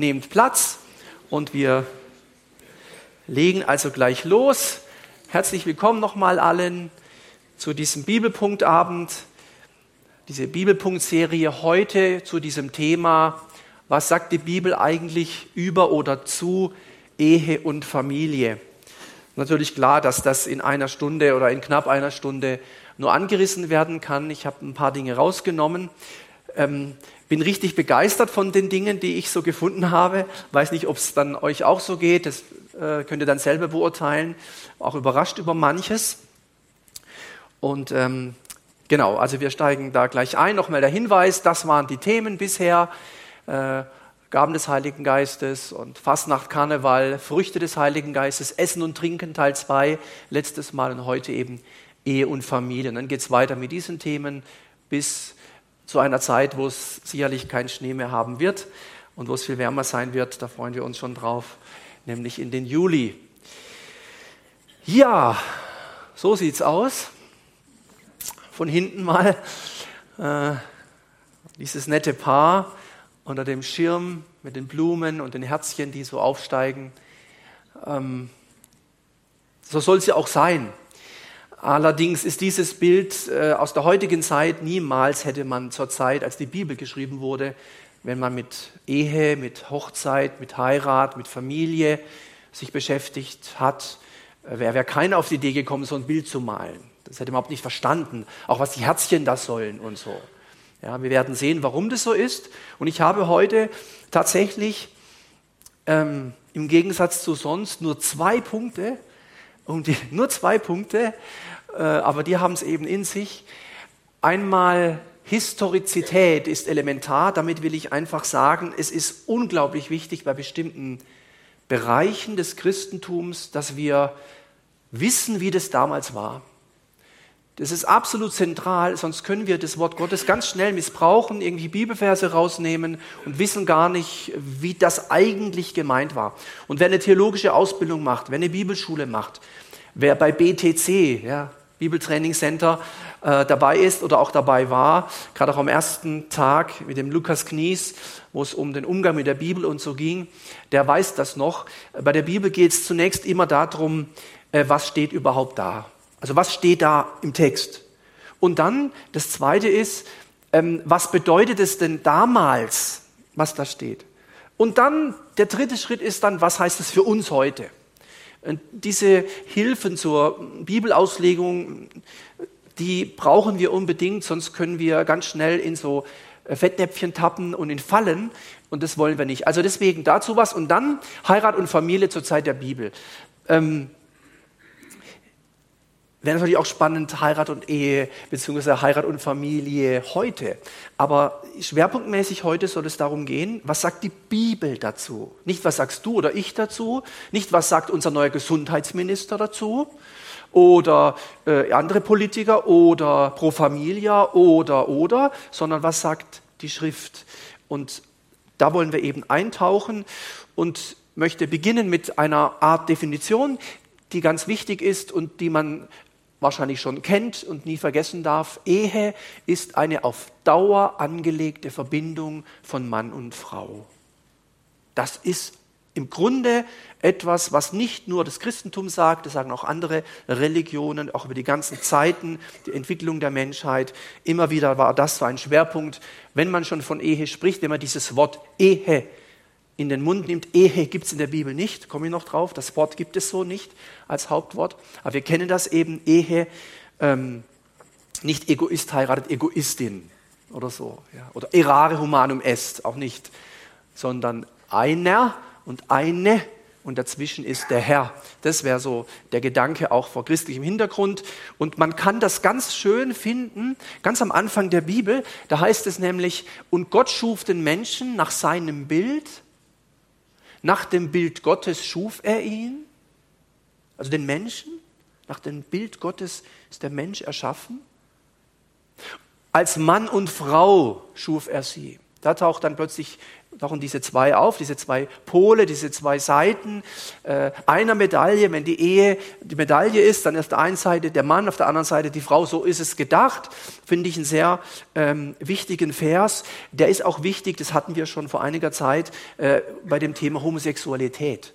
Nehmt Platz und wir legen also gleich los. Herzlich willkommen nochmal allen zu diesem Bibelpunktabend, diese Bibelpunktserie heute zu diesem Thema, was sagt die Bibel eigentlich über oder zu Ehe und Familie? Natürlich klar, dass das in einer Stunde oder in knapp einer Stunde nur angerissen werden kann. Ich habe ein paar Dinge rausgenommen. Ähm, bin richtig begeistert von den Dingen, die ich so gefunden habe. Weiß nicht, ob es dann euch auch so geht. Das äh, könnt ihr dann selber beurteilen. Auch überrascht über manches. Und ähm, genau, also wir steigen da gleich ein. Nochmal der Hinweis, das waren die Themen bisher. Äh, Gaben des Heiligen Geistes und Fastnacht, Karneval, Früchte des Heiligen Geistes, Essen und Trinken Teil 2, letztes Mal und heute eben Ehe und Familie. Und dann geht es weiter mit diesen Themen bis zu einer Zeit, wo es sicherlich keinen Schnee mehr haben wird und wo es viel wärmer sein wird. Da freuen wir uns schon drauf, nämlich in den Juli. Ja, so sieht's aus. Von hinten mal äh, dieses nette Paar unter dem Schirm mit den Blumen und den Herzchen, die so aufsteigen. Ähm, so soll ja auch sein. Allerdings ist dieses Bild äh, aus der heutigen Zeit niemals hätte man zur Zeit, als die Bibel geschrieben wurde, wenn man mit Ehe, mit Hochzeit, mit Heirat, mit Familie sich beschäftigt hat, äh, wäre wär keiner auf die Idee gekommen, so ein Bild zu malen. Das hätte man überhaupt nicht verstanden, auch was die Herzchen da sollen und so. Ja, wir werden sehen, warum das so ist. Und ich habe heute tatsächlich ähm, im Gegensatz zu sonst nur zwei Punkte, um die, nur zwei Punkte, äh, aber die haben es eben in sich. Einmal Historizität ist elementar, damit will ich einfach sagen, es ist unglaublich wichtig bei bestimmten Bereichen des Christentums, dass wir wissen, wie das damals war. Das ist absolut zentral, sonst können wir das Wort Gottes ganz schnell missbrauchen, irgendwie Bibelverse rausnehmen und wissen gar nicht, wie das eigentlich gemeint war. Und wer eine theologische Ausbildung macht, wer eine Bibelschule macht, wer bei BTC, ja, Bibeltrainingscenter, äh, dabei ist oder auch dabei war, gerade auch am ersten Tag mit dem Lukas Knies, wo es um den Umgang mit der Bibel und so ging, der weiß das noch. Bei der Bibel geht es zunächst immer darum, äh, was steht überhaupt da. Also was steht da im Text? Und dann das Zweite ist, ähm, was bedeutet es denn damals, was da steht? Und dann der dritte Schritt ist dann, was heißt es für uns heute? Und diese Hilfen zur Bibelauslegung, die brauchen wir unbedingt, sonst können wir ganz schnell in so äh, Fettnäpfchen tappen und in Fallen. Und das wollen wir nicht. Also deswegen dazu was. Und dann Heirat und Familie zur Zeit der Bibel. Ähm, Wäre natürlich auch spannend, Heirat und Ehe, beziehungsweise Heirat und Familie heute. Aber schwerpunktmäßig heute soll es darum gehen, was sagt die Bibel dazu? Nicht, was sagst du oder ich dazu? Nicht, was sagt unser neuer Gesundheitsminister dazu? Oder äh, andere Politiker oder Pro Familia oder, oder, sondern was sagt die Schrift? Und da wollen wir eben eintauchen und möchte beginnen mit einer Art Definition, die ganz wichtig ist und die man wahrscheinlich schon kennt und nie vergessen darf, Ehe ist eine auf Dauer angelegte Verbindung von Mann und Frau. Das ist im Grunde etwas, was nicht nur das Christentum sagt, das sagen auch andere Religionen, auch über die ganzen Zeiten, die Entwicklung der Menschheit. Immer wieder war das so ein Schwerpunkt, wenn man schon von Ehe spricht, wenn man dieses Wort Ehe in den Mund nimmt. Ehe gibt es in der Bibel nicht, komme ich noch drauf, das Wort gibt es so nicht als Hauptwort. Aber wir kennen das eben, Ehe, ähm, nicht Egoist heiratet Egoistin oder so. Ja. Oder erare humanum est, auch nicht, sondern einer und eine und dazwischen ist der Herr. Das wäre so der Gedanke auch vor christlichem Hintergrund. Und man kann das ganz schön finden, ganz am Anfang der Bibel. Da heißt es nämlich, und Gott schuf den Menschen nach seinem Bild nach dem Bild Gottes schuf er ihn, also den Menschen. Nach dem Bild Gottes ist der Mensch erschaffen. Als Mann und Frau schuf er sie. Da taucht dann plötzlich tauchen diese zwei auf, diese zwei Pole, diese zwei Seiten äh, einer Medaille. Wenn die Ehe die Medaille ist, dann ist auf der einen Seite der Mann, auf der anderen Seite die Frau. So ist es gedacht. Finde ich einen sehr ähm, wichtigen Vers. Der ist auch wichtig, das hatten wir schon vor einiger Zeit äh, bei dem Thema Homosexualität.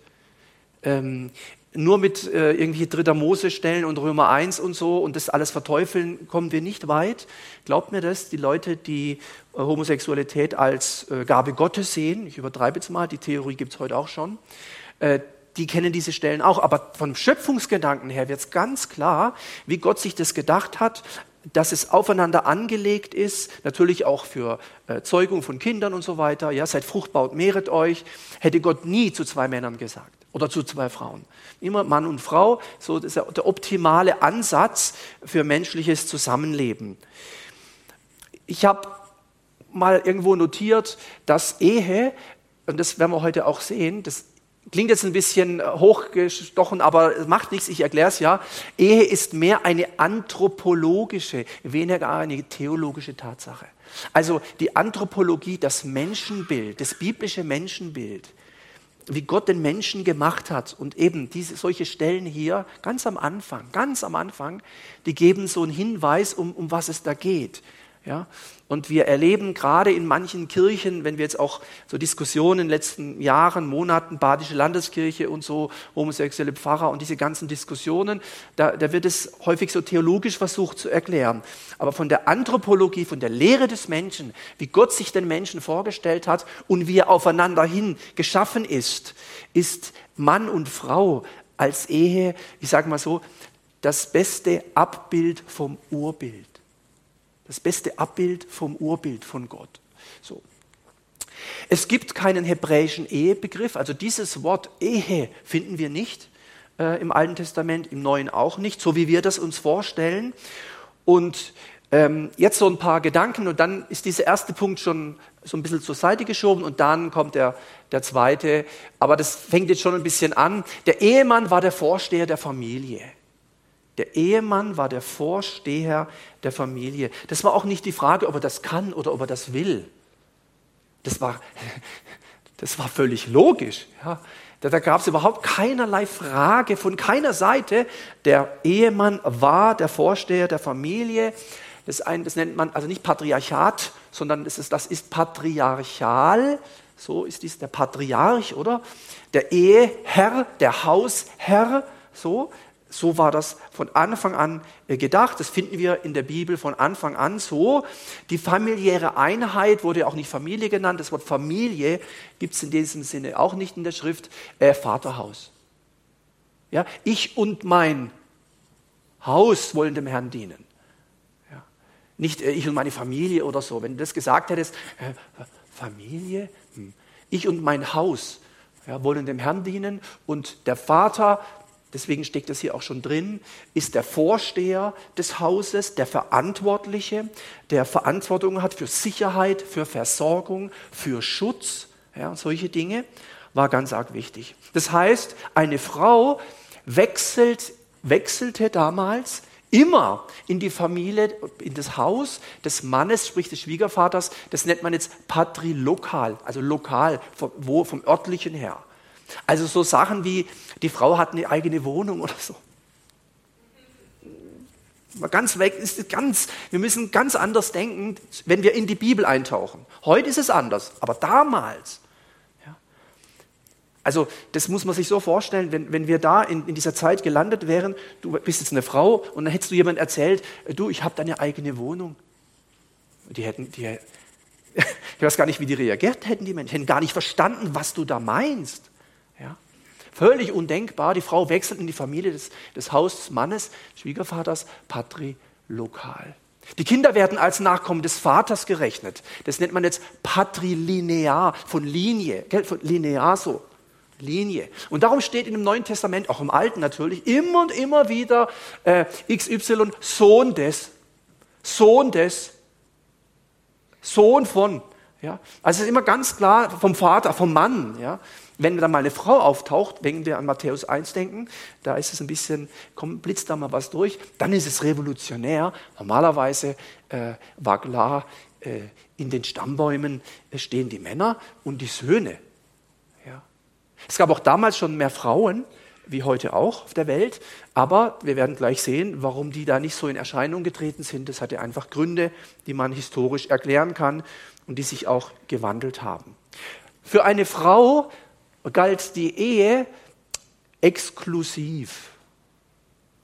Ähm, nur mit äh, irgendwie Dritter Mose stellen und Römer 1 und so und das alles verteufeln, kommen wir nicht weit. Glaubt mir das, die Leute, die äh, Homosexualität als äh, Gabe Gottes sehen, ich übertreibe jetzt mal, die Theorie gibt es heute auch schon, äh, die kennen diese Stellen auch. Aber vom Schöpfungsgedanken her wird es ganz klar, wie Gott sich das gedacht hat, dass es aufeinander angelegt ist, natürlich auch für äh, Zeugung von Kindern und so weiter. Ja, seid fruchtbar und mehret euch. Hätte Gott nie zu zwei Männern gesagt oder zu zwei Frauen. Immer Mann und Frau, so ist der optimale Ansatz für menschliches Zusammenleben. Ich habe mal irgendwo notiert, dass Ehe, und das werden wir heute auch sehen, das klingt jetzt ein bisschen hochgestochen, aber macht nichts, ich erkläre es ja. Ehe ist mehr eine anthropologische, weniger eine theologische Tatsache. Also die Anthropologie, das Menschenbild, das biblische Menschenbild, wie Gott den Menschen gemacht hat. Und eben diese, solche Stellen hier, ganz am Anfang, ganz am Anfang, die geben so einen Hinweis, um, um was es da geht. Ja? Und wir erleben gerade in manchen Kirchen, wenn wir jetzt auch so Diskussionen in den letzten Jahren, Monaten, Badische Landeskirche und so, homosexuelle Pfarrer und diese ganzen Diskussionen, da, da wird es häufig so theologisch versucht zu erklären. Aber von der Anthropologie, von der Lehre des Menschen, wie Gott sich den Menschen vorgestellt hat und wie er aufeinander hin geschaffen ist, ist Mann und Frau als Ehe, ich sage mal so, das beste Abbild vom Urbild. Das beste Abbild vom Urbild von Gott. So. Es gibt keinen hebräischen Ehebegriff, also dieses Wort Ehe finden wir nicht äh, im Alten Testament, im Neuen auch nicht, so wie wir das uns vorstellen. Und ähm, jetzt so ein paar Gedanken und dann ist dieser erste Punkt schon so ein bisschen zur Seite geschoben und dann kommt der, der zweite. Aber das fängt jetzt schon ein bisschen an. Der Ehemann war der Vorsteher der Familie. Der Ehemann war der Vorsteher der Familie. Das war auch nicht die Frage, ob er das kann oder ob er das will. Das war, das war völlig logisch. Ja. Da, da gab es überhaupt keinerlei Frage von keiner Seite. Der Ehemann war der Vorsteher der Familie. Das, ein, das nennt man also nicht Patriarchat, sondern das ist, das ist patriarchal. So ist dies der Patriarch, oder? Der Eheherr, der Hausherr, so. So war das von Anfang an äh, gedacht. Das finden wir in der Bibel von Anfang an so. Die familiäre Einheit wurde auch nicht Familie genannt. Das Wort Familie gibt es in diesem Sinne auch nicht in der Schrift. Äh, Vaterhaus. Ja, ich und mein Haus wollen dem Herrn dienen. Ja. Nicht äh, ich und meine Familie oder so. Wenn du das gesagt hättest, äh, Familie, hm. ich und mein Haus ja, wollen dem Herrn dienen und der Vater deswegen steckt das hier auch schon drin, ist der Vorsteher des Hauses, der Verantwortliche, der Verantwortung hat für Sicherheit, für Versorgung, für Schutz, ja, solche Dinge, war ganz arg wichtig. Das heißt, eine Frau wechselt, wechselte damals immer in die Familie, in das Haus des Mannes, sprich des Schwiegervaters, das nennt man jetzt patrilokal, also lokal, vom, wo, vom örtlichen her. Also so Sachen wie, die Frau hat eine eigene Wohnung oder so. Mal ganz weg ist ganz, wir müssen ganz anders denken, wenn wir in die Bibel eintauchen. Heute ist es anders, aber damals. Ja. Also das muss man sich so vorstellen, wenn, wenn wir da in, in dieser Zeit gelandet wären, du bist jetzt eine Frau und dann hättest du jemand erzählt, du, ich habe deine eigene Wohnung. Die hätten, die, ich weiß gar nicht, wie die reagiert hätten, die Menschen, hätten gar nicht verstanden, was du da meinst. Völlig undenkbar. Die Frau wechselt in die Familie des, des Haus des Mannes, Schwiegervaters, patrilokal. Die Kinder werden als Nachkommen des Vaters gerechnet. Das nennt man jetzt patrilinear, von Linie, von linear so. Linie. Und darum steht in dem Neuen Testament, auch im Alten natürlich, immer und immer wieder äh, XY, Sohn des, Sohn des, Sohn von. Ja? Also es ist immer ganz klar vom Vater, vom Mann. Ja? Wenn da mal eine Frau auftaucht, wenn wir an Matthäus 1 denken, da ist es ein bisschen, komm, blitzt da mal was durch, dann ist es revolutionär. Normalerweise äh, war klar, äh, in den Stammbäumen stehen die Männer und die Söhne. Ja. Es gab auch damals schon mehr Frauen, wie heute auch auf der Welt. Aber wir werden gleich sehen, warum die da nicht so in Erscheinung getreten sind. Das hatte einfach Gründe, die man historisch erklären kann und die sich auch gewandelt haben. Für eine Frau galt die Ehe exklusiv.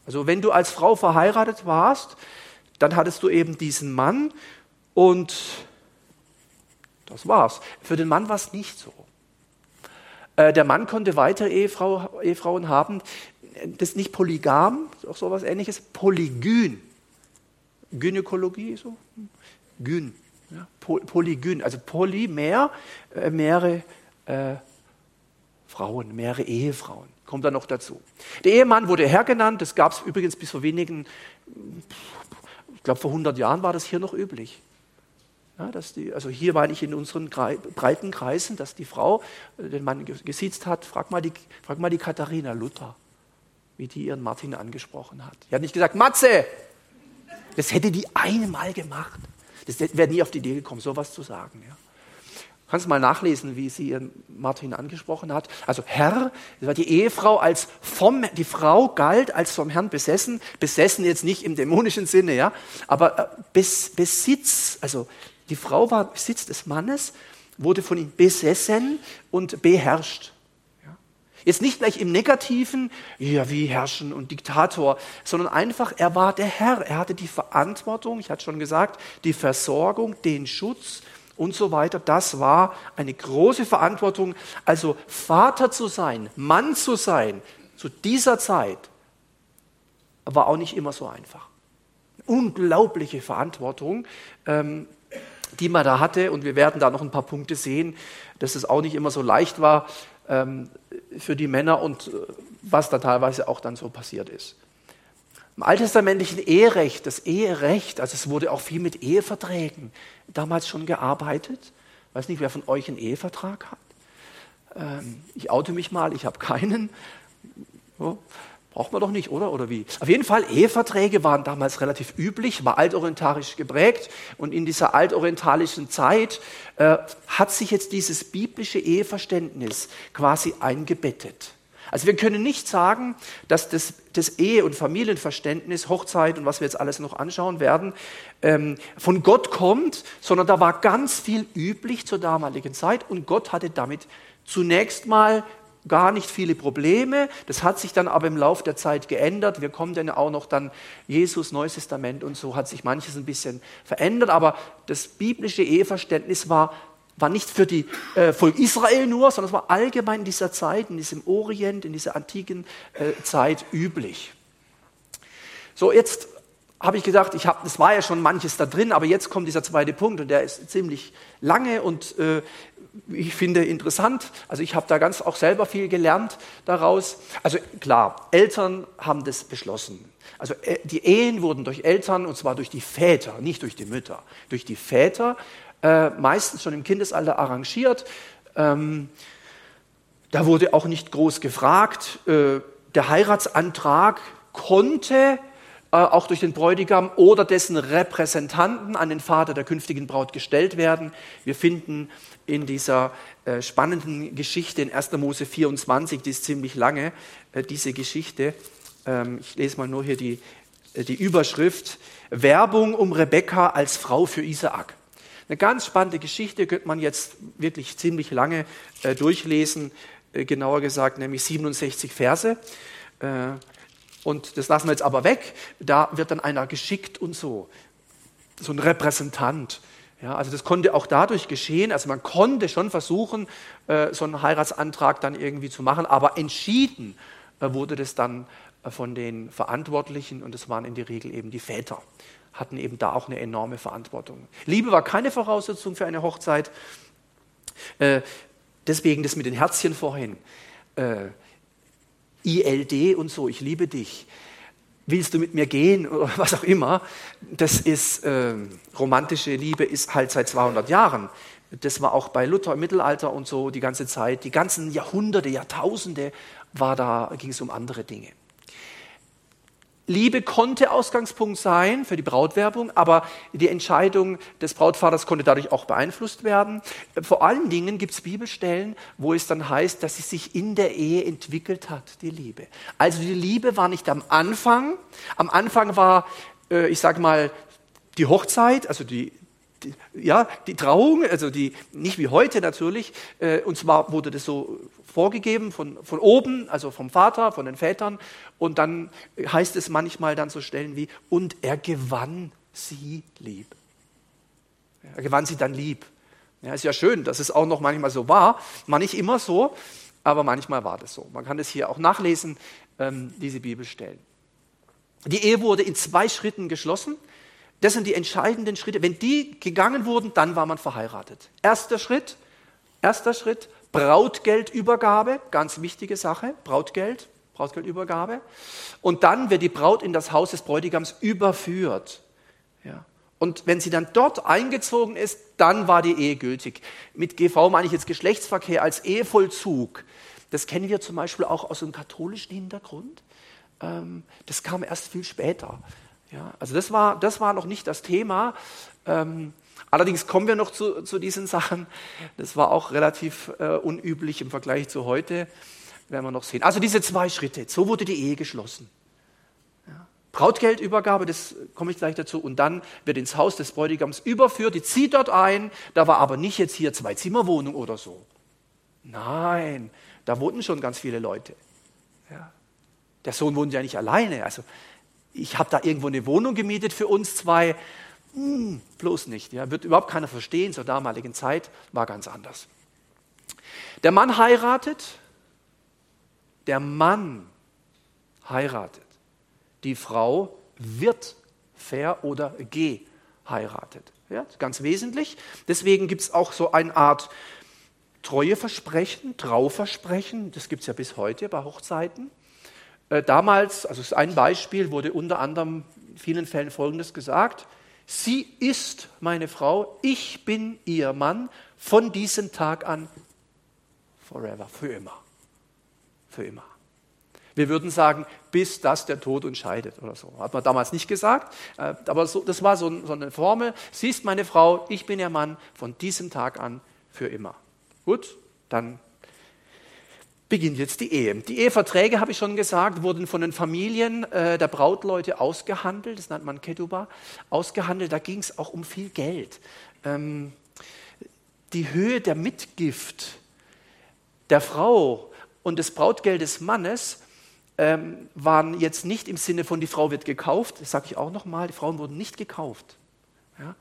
Also wenn du als Frau verheiratet warst, dann hattest du eben diesen Mann und das war's. Für den Mann war es nicht so. Äh, der Mann konnte weitere Ehefrau, Ehefrauen haben. Das ist nicht polygam, auch sowas ähnliches. Polygyn. Gynäkologie, so? Gyn. Ja, polygyn. Also poly, mehr, äh, mehrere äh, Frauen, mehrere Ehefrauen. Kommt dann noch dazu. Der Ehemann wurde Herr genannt. Das gab es übrigens bis vor wenigen, ich glaube vor 100 Jahren war das hier noch üblich. Ja, dass die, also hier meine ich in unseren breiten Kreisen, dass die Frau äh, den Mann gesiezt hat. Frag mal, die, frag mal die Katharina Luther, wie die ihren Martin angesprochen hat. Die hat nicht gesagt, Matze! Das hätte die einmal gemacht. Das wäre nie auf die Idee gekommen, sowas zu sagen. Ja. Kannst mal nachlesen, wie sie ihren Martin angesprochen hat. Also Herr, die Ehefrau als vom, die Frau galt als vom Herrn besessen, besessen jetzt nicht im dämonischen Sinne, ja, aber äh, Bes, Besitz, also die Frau war Besitz des Mannes, wurde von ihm besessen und beherrscht. Jetzt nicht gleich im Negativen, ja, wie Herrschen und Diktator, sondern einfach, er war der Herr. Er hatte die Verantwortung, ich hatte schon gesagt, die Versorgung, den Schutz und so weiter. Das war eine große Verantwortung. Also Vater zu sein, Mann zu sein, zu dieser Zeit, war auch nicht immer so einfach. Unglaubliche Verantwortung. Ähm, die man da hatte. Und wir werden da noch ein paar Punkte sehen, dass es auch nicht immer so leicht war ähm, für die Männer und äh, was da teilweise auch dann so passiert ist. Im alttestamentlichen Eherecht, das Eherecht, also es wurde auch viel mit Eheverträgen damals schon gearbeitet. Weiß nicht, wer von euch einen Ehevertrag hat. Ähm, ich oute mich mal, ich habe keinen. So. Braucht man doch nicht, oder? Oder wie? Auf jeden Fall, Eheverträge waren damals relativ üblich, war altorientalisch geprägt. Und in dieser altorientalischen Zeit äh, hat sich jetzt dieses biblische Eheverständnis quasi eingebettet. Also wir können nicht sagen, dass das, das Ehe- und Familienverständnis, Hochzeit und was wir jetzt alles noch anschauen werden, ähm, von Gott kommt, sondern da war ganz viel üblich zur damaligen Zeit und Gott hatte damit zunächst mal gar nicht viele Probleme. Das hat sich dann aber im Laufe der Zeit geändert. Wir kommen dann auch noch dann Jesus, Neues Testament und so hat sich manches ein bisschen verändert. Aber das biblische Eheverständnis war, war nicht für die äh, Volk Israel nur, sondern es war allgemein in dieser Zeit, in diesem Orient, in dieser antiken äh, Zeit üblich. So, jetzt habe ich gedacht, ich hab, es war ja schon manches da drin, aber jetzt kommt dieser zweite Punkt und der ist ziemlich lange und äh, ich finde interessant. Also ich habe da ganz auch selber viel gelernt daraus. Also klar, Eltern haben das beschlossen. Also äh, die Ehen wurden durch Eltern, und zwar durch die Väter, nicht durch die Mütter, durch die Väter, äh, meistens schon im Kindesalter arrangiert. Ähm, da wurde auch nicht groß gefragt. Äh, der Heiratsantrag konnte äh, auch durch den Bräutigam oder dessen Repräsentanten an den Vater der künftigen Braut gestellt werden. Wir finden in dieser äh, spannenden Geschichte in 1. Mose 24, die ist ziemlich lange, äh, diese Geschichte. Ähm, ich lese mal nur hier die, die Überschrift. Werbung um Rebekka als Frau für Isaak. Eine ganz spannende Geschichte, könnte man jetzt wirklich ziemlich lange durchlesen, genauer gesagt, nämlich 67 Verse. Und das lassen wir jetzt aber weg. Da wird dann einer geschickt und so. So ein Repräsentant. Ja, also das konnte auch dadurch geschehen. Also man konnte schon versuchen, äh, so einen Heiratsantrag dann irgendwie zu machen, aber entschieden äh, wurde das dann äh, von den Verantwortlichen und das waren in der Regel eben die Väter, hatten eben da auch eine enorme Verantwortung. Liebe war keine Voraussetzung für eine Hochzeit. Äh, deswegen das mit den Herzchen vorhin. Äh, ILD und so, ich liebe dich. Willst du mit mir gehen oder was auch immer? Das ist äh, romantische Liebe ist halt seit 200 Jahren. Das war auch bei Luther im Mittelalter und so die ganze Zeit, die ganzen Jahrhunderte, Jahrtausende war da ging es um andere Dinge. Liebe konnte Ausgangspunkt sein für die Brautwerbung, aber die Entscheidung des Brautvaters konnte dadurch auch beeinflusst werden. Vor allen Dingen gibt es Bibelstellen, wo es dann heißt, dass sie sich in der Ehe entwickelt hat, die Liebe. Also die Liebe war nicht am Anfang. Am Anfang war, äh, ich sage mal, die Hochzeit, also die, die, ja, die Trauung, also die, nicht wie heute natürlich, äh, und zwar wurde das so vorgegeben von, von oben, also vom Vater, von den Vätern, und dann heißt es manchmal dann so Stellen wie, und er gewann sie lieb. Er gewann sie dann lieb. Ja, ist ja schön, dass es auch noch manchmal so war, mal nicht immer so, aber manchmal war das so. Man kann es hier auch nachlesen, ähm, diese Bibelstellen. Die Ehe wurde in zwei Schritten geschlossen. Das sind die entscheidenden Schritte. Wenn die gegangen wurden, dann war man verheiratet. Erster Schritt, erster Schritt, Brautgeldübergabe, ganz wichtige Sache, Brautgeld, Brautgeldübergabe. Und dann wird die Braut in das Haus des Bräutigams überführt. Ja. Und wenn sie dann dort eingezogen ist, dann war die Ehe gültig. Mit GV meine ich jetzt Geschlechtsverkehr als Ehevollzug. Das kennen wir zum Beispiel auch aus dem katholischen Hintergrund. Ähm, das kam erst viel später. Ja, also das war, das war noch nicht das Thema. Ähm, allerdings kommen wir noch zu, zu, diesen Sachen. Das war auch relativ äh, unüblich im Vergleich zu heute, werden wir noch sehen. Also diese zwei Schritte, so wurde die Ehe geschlossen. Brautgeldübergabe, das komme ich gleich dazu, und dann wird ins Haus des Bräutigams überführt, die zieht dort ein, da war aber nicht jetzt hier zwei Zimmerwohnung oder so. Nein, da wohnten schon ganz viele Leute. Ja. Der Sohn wohnt ja nicht alleine, also ich habe da irgendwo eine Wohnung gemietet für uns zwei. Hm, bloß nicht. Ja, wird überhaupt keiner verstehen. Zur damaligen Zeit war ganz anders. Der Mann heiratet. Der Mann heiratet. Die Frau wird ver- oder geheiratet. Ja, ganz wesentlich. Deswegen gibt es auch so eine Art Treueversprechen, Trauversprechen. Das gibt es ja bis heute bei Hochzeiten. Äh, damals, also ist ein Beispiel, wurde unter anderem in vielen Fällen Folgendes gesagt. Sie ist meine Frau, ich bin ihr Mann von diesem Tag an forever, für immer. Für immer. Wir würden sagen, bis das der Tod uns scheidet oder so. Hat man damals nicht gesagt, äh, aber so, das war so, so eine Formel. Sie ist meine Frau, ich bin ihr Mann von diesem Tag an für immer. Gut, dann beginnt jetzt die Ehe. Die Eheverträge, habe ich schon gesagt, wurden von den Familien äh, der Brautleute ausgehandelt, das nennt man Ketuba, ausgehandelt. Da ging es auch um viel Geld. Ähm, die Höhe der Mitgift der Frau und des Brautgeldes des Mannes ähm, waren jetzt nicht im Sinne von, die Frau wird gekauft, das sage ich auch nochmal, die Frauen wurden nicht gekauft. Ja?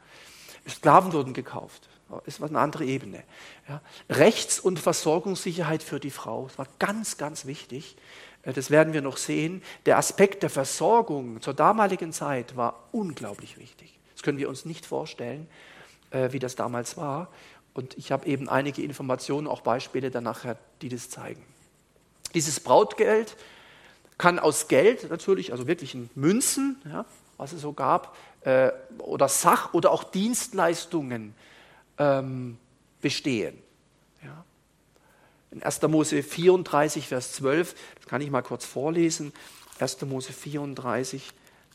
Sklaven wurden gekauft ist eine andere Ebene. Ja. Rechts- und Versorgungssicherheit für die Frau, das war ganz, ganz wichtig. Äh, das werden wir noch sehen. Der Aspekt der Versorgung zur damaligen Zeit war unglaublich wichtig. Das können wir uns nicht vorstellen, äh, wie das damals war. Und ich habe eben einige Informationen, auch Beispiele danach, die das zeigen. Dieses Brautgeld kann aus Geld natürlich, also wirklich in Münzen, ja, was es so gab, äh, oder Sach- oder auch Dienstleistungen ähm, bestehen. Ja. In 1. Mose 34, Vers 12, das kann ich mal kurz vorlesen. 1. Mose 34,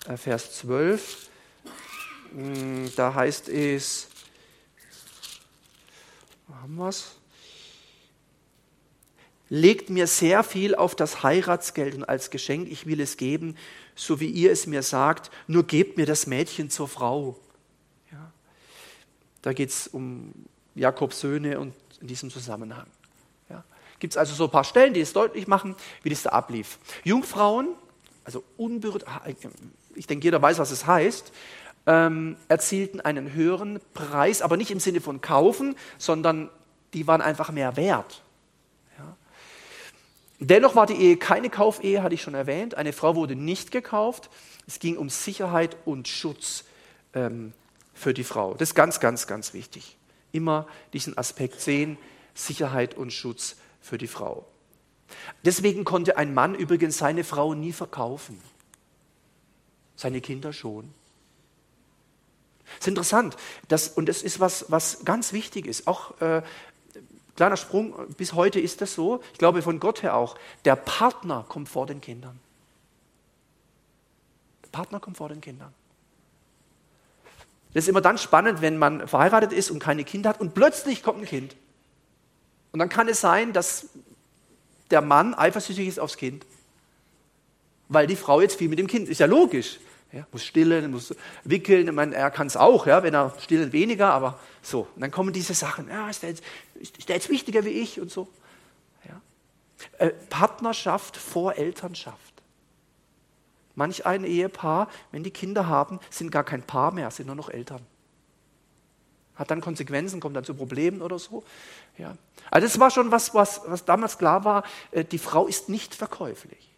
äh, Vers 12. Hm, da heißt es, haben wir es? Legt mir sehr viel auf das Heiratsgeld und als Geschenk, ich will es geben, so wie ihr es mir sagt, nur gebt mir das Mädchen zur Frau. Da geht es um Jakobs Söhne und in diesem Zusammenhang. Ja. Gibt es also so ein paar Stellen, die es deutlich machen, wie das da ablief. Jungfrauen, also unberührt, ich denke, jeder weiß, was es heißt, ähm, erzielten einen höheren Preis, aber nicht im Sinne von kaufen, sondern die waren einfach mehr wert. Ja. Dennoch war die Ehe keine Kaufehe, hatte ich schon erwähnt. Eine Frau wurde nicht gekauft. Es ging um Sicherheit und Schutz ähm, für die Frau. Das ist ganz, ganz, ganz wichtig. Immer diesen Aspekt sehen, Sicherheit und Schutz für die Frau. Deswegen konnte ein Mann übrigens seine Frau nie verkaufen. Seine Kinder schon. Das ist interessant. Das, und das ist was, was ganz wichtig ist. Auch äh, kleiner Sprung, bis heute ist das so. Ich glaube von Gott her auch. Der Partner kommt vor den Kindern. Partner kommt vor den Kindern. Das ist immer dann spannend, wenn man verheiratet ist und keine Kinder hat und plötzlich kommt ein Kind. Und dann kann es sein, dass der Mann eifersüchtig ist aufs Kind, weil die Frau jetzt viel mit dem Kind ist. Ja logisch. Ja, muss stillen, muss wickeln. Ich meine, er kann es auch, ja, wenn er stillen weniger, aber so. Und dann kommen diese Sachen. Ja, ist der jetzt, ist der jetzt wichtiger wie ich und so. Ja. Äh, Partnerschaft vor Elternschaft. Manch ein Ehepaar, wenn die Kinder haben, sind gar kein Paar mehr, sind nur noch Eltern. Hat dann Konsequenzen, kommt dann zu Problemen oder so. Ja. Also das war schon was, was, was damals klar war, äh, die Frau ist nicht verkäuflich.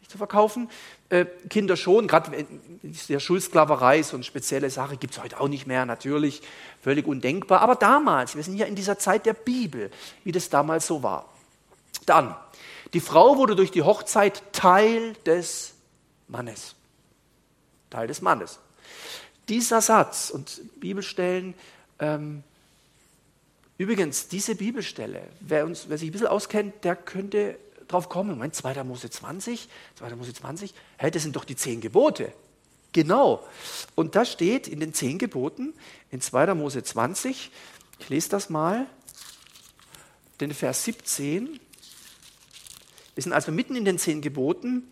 Nicht zu verkaufen, äh, Kinder schon, gerade der Schulsklaverei, so eine spezielle Sache, gibt es heute auch nicht mehr, natürlich, völlig undenkbar. Aber damals, wir sind ja in dieser Zeit der Bibel, wie das damals so war. Dann, die Frau wurde durch die Hochzeit Teil des Mannes. Teil des Mannes. Dieser Satz und Bibelstellen, ähm, übrigens, diese Bibelstelle, wer, uns, wer sich ein bisschen auskennt, der könnte drauf kommen. Moment, 2. Mose 20, 2. Mose 20, hey, das sind doch die zehn Gebote. Genau. Und da steht in den zehn Geboten, in 2. Mose 20, ich lese das mal, den Vers 17. Wir sind also mitten in den zehn Geboten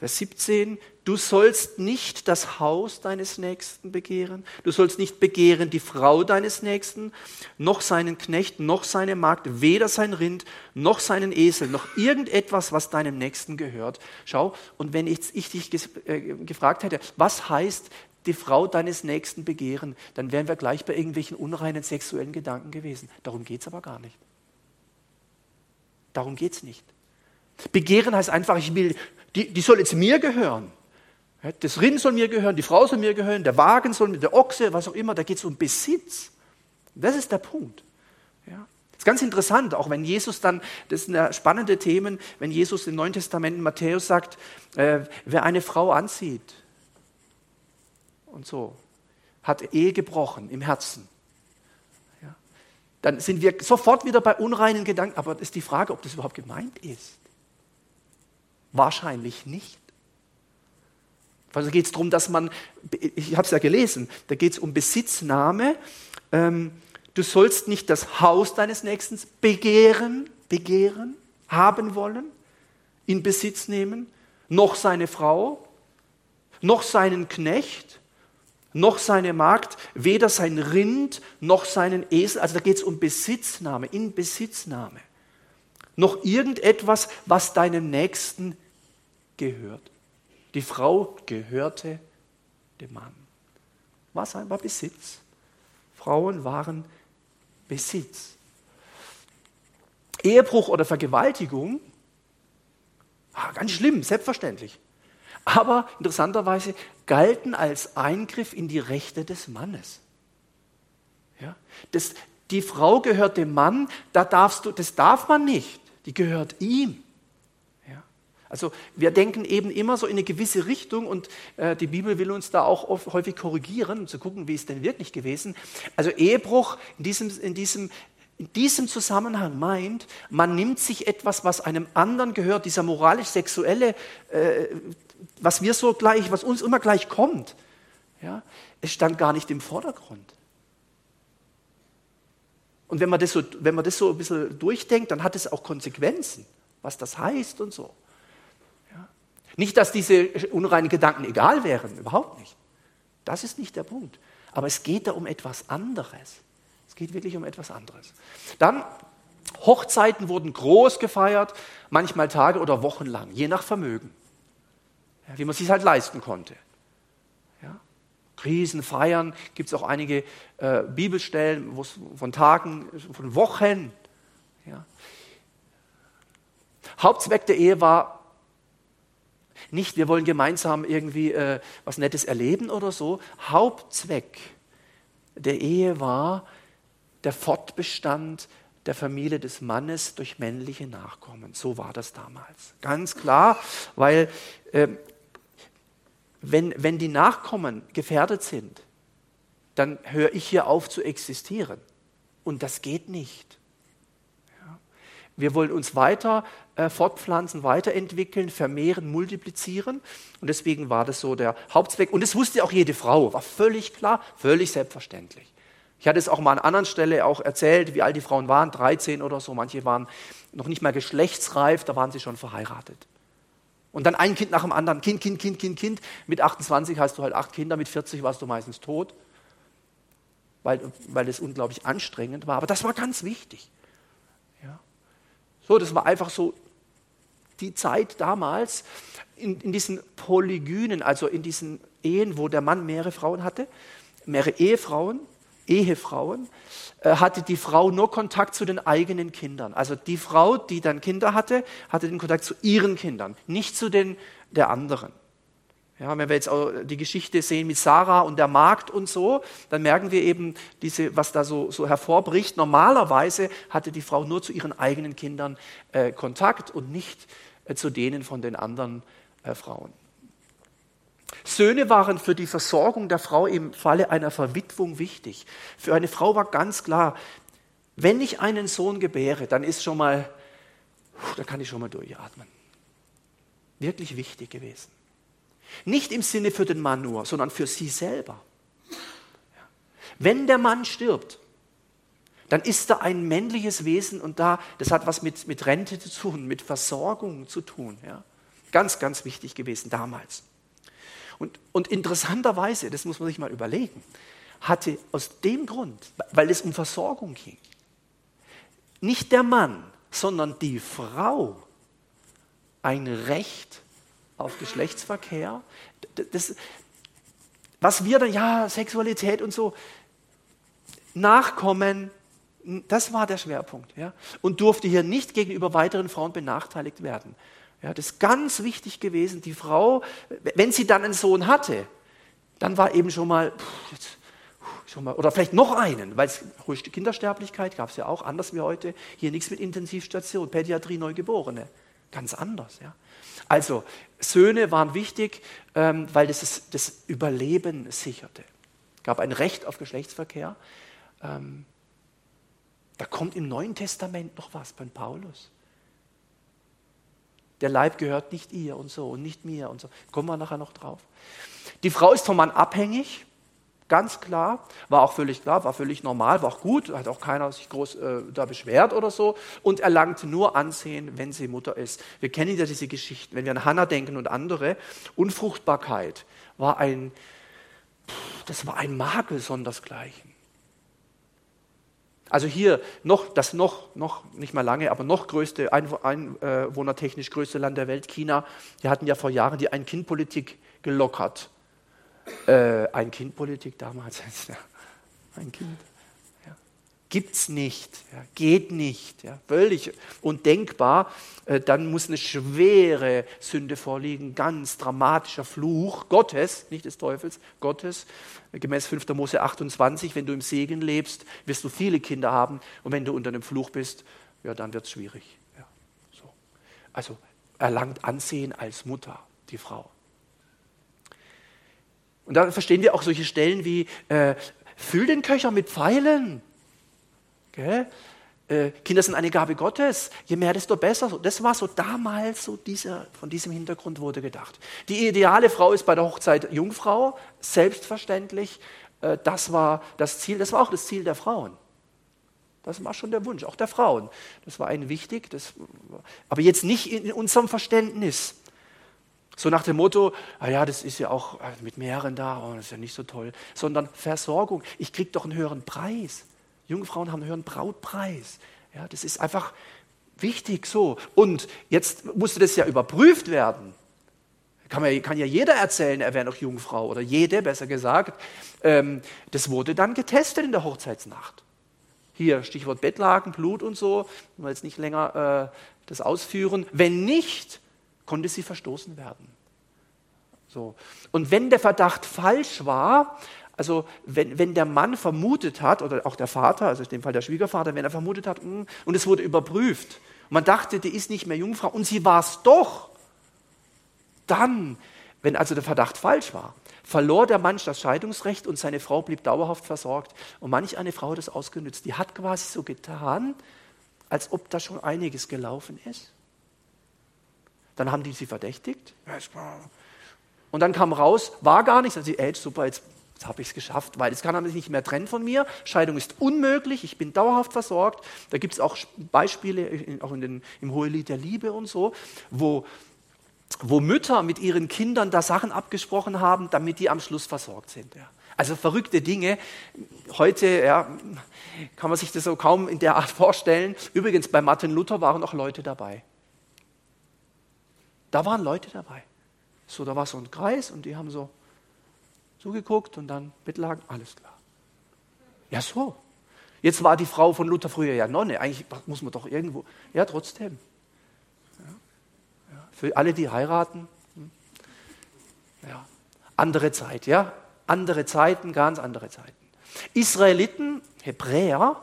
Vers 17, du sollst nicht das Haus deines Nächsten begehren, du sollst nicht begehren die Frau deines Nächsten, noch seinen Knecht, noch seine Magd, weder sein Rind, noch seinen Esel, noch irgendetwas, was deinem Nächsten gehört. Schau, und wenn ich, ich dich äh, gefragt hätte, was heißt die Frau deines Nächsten begehren, dann wären wir gleich bei irgendwelchen unreinen sexuellen Gedanken gewesen. Darum geht es aber gar nicht. Darum geht es nicht. Begehren heißt einfach, ich will die, die soll jetzt mir gehören. Das Rind soll mir gehören, die Frau soll mir gehören, der Wagen soll mir, der Ochse, was auch immer, da geht es um Besitz. Das ist der Punkt. Ja. Das ist ganz interessant, auch wenn Jesus dann, das sind spannende Themen, wenn Jesus im Neuen Testament in Matthäus sagt, äh, wer eine Frau anzieht und so, hat Ehe gebrochen im Herzen. Ja. Dann sind wir sofort wieder bei unreinen Gedanken, aber ist die Frage, ob das überhaupt gemeint ist. Wahrscheinlich nicht. Also geht es darum, dass man, ich habe es ja gelesen, da geht es um Besitznahme. Ähm, du sollst nicht das Haus deines Nächsten begehren, begehren, haben wollen, in Besitz nehmen, noch seine Frau, noch seinen Knecht, noch seine Magd, weder sein Rind noch seinen Esel. Also da geht es um Besitznahme, in Besitznahme noch irgendetwas, was deinem Nächsten gehört. Die Frau gehörte dem Mann. Was war Besitz? Frauen waren Besitz. Ehebruch oder Vergewaltigung, ah, ganz schlimm, selbstverständlich. Aber interessanterweise galten als Eingriff in die Rechte des Mannes. Ja, das, die Frau gehört dem Mann, da darfst du, das darf man nicht die gehört ihm. Ja? Also wir denken eben immer so in eine gewisse Richtung und äh, die Bibel will uns da auch oft, häufig korrigieren, um zu gucken, wie ist denn wirklich gewesen. Also Ehebruch in diesem, in diesem, in diesem Zusammenhang meint, man nimmt sich etwas, was einem anderen gehört, dieser moralisch-sexuelle, äh, was wir so gleich, was uns immer gleich kommt. Ja? Es stand gar nicht im Vordergrund. Und wenn man, das so, wenn man das so ein bisschen durchdenkt, dann hat es auch Konsequenzen, was das heißt und so. Ja. Nicht, dass diese unreinen Gedanken egal wären, überhaupt nicht. Das ist nicht der Punkt. Aber es geht da um etwas anderes. Es geht wirklich um etwas anderes. Dann, Hochzeiten wurden groß gefeiert, manchmal Tage oder Wochen lang, je nach Vermögen, ja, wie man es sich halt leisten konnte. Riesenfeiern, gibt es auch einige äh, Bibelstellen von Tagen, von Wochen. Ja. Hauptzweck der Ehe war nicht, wir wollen gemeinsam irgendwie äh, was Nettes erleben oder so. Hauptzweck der Ehe war der Fortbestand der Familie des Mannes durch männliche Nachkommen. So war das damals. Ganz klar, weil äh, wenn, wenn die Nachkommen gefährdet sind, dann höre ich hier auf zu existieren. Und das geht nicht. Wir wollen uns weiter äh, fortpflanzen, weiterentwickeln, vermehren, multiplizieren. Und deswegen war das so der Hauptzweck. Und das wusste auch jede Frau, war völlig klar, völlig selbstverständlich. Ich hatte es auch mal an anderen Stelle auch erzählt, wie alt die Frauen waren, 13 oder so. Manche waren noch nicht mal geschlechtsreif, da waren sie schon verheiratet. Und dann ein Kind nach dem anderen, Kind, Kind, Kind, Kind, Kind. Mit 28 hast du halt acht Kinder, mit 40 warst du meistens tot, weil, weil das unglaublich anstrengend war. Aber das war ganz wichtig. Ja. So, das war einfach so die Zeit damals in, in diesen Polygynen, also in diesen Ehen, wo der Mann mehrere Frauen hatte, mehrere Ehefrauen, Ehefrauen, äh, hatte die Frau nur Kontakt zu den eigenen Kindern. Also die Frau, die dann Kinder hatte, hatte den Kontakt zu ihren Kindern, nicht zu den der anderen. Ja, wenn wir jetzt auch die Geschichte sehen mit Sarah und der Magd und so, dann merken wir eben, diese, was da so, so hervorbricht. Normalerweise hatte die Frau nur zu ihren eigenen Kindern äh, Kontakt und nicht äh, zu denen von den anderen äh, Frauen. Söhne waren für die Versorgung der Frau im Falle einer Verwitwung wichtig. Für eine Frau war ganz klar, wenn ich einen Sohn gebäre, dann ist schon mal, da kann ich schon mal durchatmen. Wirklich wichtig gewesen. Nicht im Sinne für den Mann nur, sondern für sie selber. Wenn der Mann stirbt, dann ist da ein männliches Wesen und da, das hat was mit, mit Rente zu tun, mit Versorgung zu tun. Ja. Ganz, ganz wichtig gewesen damals. Und, und interessanterweise, das muss man sich mal überlegen, hatte aus dem Grund, weil es um Versorgung ging, nicht der Mann, sondern die Frau ein Recht auf Geschlechtsverkehr. Das, was wir dann, ja, Sexualität und so, Nachkommen, das war der Schwerpunkt. Ja? Und durfte hier nicht gegenüber weiteren Frauen benachteiligt werden. Ja, das ist ganz wichtig gewesen. Die Frau, wenn sie dann einen Sohn hatte, dann war eben schon mal, jetzt, schon mal oder vielleicht noch einen, weil es Kindersterblichkeit gab es ja auch, anders wie heute. Hier nichts mit Intensivstation, Pädiatrie, Neugeborene. Ganz anders. Ja. Also, Söhne waren wichtig, ähm, weil das ist, das Überleben sicherte. Es gab ein Recht auf Geschlechtsverkehr. Ähm, da kommt im Neuen Testament noch was beim Paulus der Leib gehört nicht ihr und so und nicht mir und so. Kommen wir nachher noch drauf. Die Frau ist vom Mann abhängig, ganz klar, war auch völlig klar, war völlig normal, war auch gut, hat auch keiner sich groß äh, da beschwert oder so und erlangt nur Ansehen, wenn sie Mutter ist. Wir kennen ja diese Geschichten, wenn wir an Hannah denken und andere. Unfruchtbarkeit war ein, das war ein Makel sondersgleichen. Also hier noch das noch, noch nicht mal lange, aber noch größte, einwohnertechnisch größte Land der Welt, China, die hatten ja vor Jahren die Ein-Kind-Politik gelockert. Äh, Ein-Kind-Politik damals, ein Kind. Gibt es nicht, ja, geht nicht, ja, völlig undenkbar. Äh, dann muss eine schwere Sünde vorliegen, ganz dramatischer Fluch Gottes, nicht des Teufels, Gottes. Gemäß 5. Mose 28, wenn du im Segen lebst, wirst du viele Kinder haben und wenn du unter einem Fluch bist, ja, dann wird es schwierig. Ja, so. Also erlangt Ansehen als Mutter, die Frau. Und da verstehen wir auch solche Stellen wie, äh, füll den Köcher mit Pfeilen. Gell? Äh, Kinder sind eine Gabe Gottes, je mehr, desto besser. Das war so damals, so dieser, von diesem Hintergrund wurde gedacht. Die ideale Frau ist bei der Hochzeit Jungfrau, selbstverständlich. Äh, das war das Ziel, das war auch das Ziel der Frauen. Das war schon der Wunsch, auch der Frauen. Das war ein wichtig, das, aber jetzt nicht in unserem Verständnis. So nach dem Motto, ah ja, das ist ja auch äh, mit mehreren da, oh, das ist ja nicht so toll, sondern Versorgung. Ich kriege doch einen höheren Preis. Jungfrauen haben höheren Brautpreis. Ja, das ist einfach wichtig so. Und jetzt musste das ja überprüft werden. Kann, man, kann ja jeder erzählen, er wäre noch Jungfrau oder jede, besser gesagt. Ähm, das wurde dann getestet in der Hochzeitsnacht. Hier, Stichwort Bettlaken, Blut und so. Wenn wir jetzt nicht länger äh, das ausführen. Wenn nicht, konnte sie verstoßen werden. So. Und wenn der Verdacht falsch war, also wenn, wenn der Mann vermutet hat, oder auch der Vater, also in dem Fall der Schwiegervater, wenn er vermutet hat, mh, mm, und es wurde überprüft, und man dachte, die ist nicht mehr Jungfrau, und sie war es doch, dann, wenn also der Verdacht falsch war, verlor der Mann das Scheidungsrecht und seine Frau blieb dauerhaft versorgt. Und manch eine Frau hat das ausgenützt. Die hat quasi so getan, als ob da schon einiges gelaufen ist. Dann haben die sie verdächtigt. Und dann kam raus, war gar nichts. Also, ey, super, jetzt, jetzt habe ich es geschafft, weil jetzt kann sich nicht mehr trennen von mir. Scheidung ist unmöglich, ich bin dauerhaft versorgt. Da gibt es auch Beispiele, auch in den, im Hohelied der Liebe und so, wo, wo Mütter mit ihren Kindern da Sachen abgesprochen haben, damit die am Schluss versorgt sind. Ja. Also verrückte Dinge. Heute ja, kann man sich das so kaum in der Art vorstellen. Übrigens, bei Martin Luther waren auch Leute dabei. Da waren Leute dabei. So, da war so ein Kreis und die haben so zugeguckt und dann Bettlagen, alles klar. Ja, so. Jetzt war die Frau von Luther früher ja Nonne. Eigentlich muss man doch irgendwo. Ja, trotzdem. Ja. Für alle, die heiraten. Hm. Ja. Andere Zeit, ja. Andere Zeiten, ganz andere Zeiten. Israeliten, Hebräer,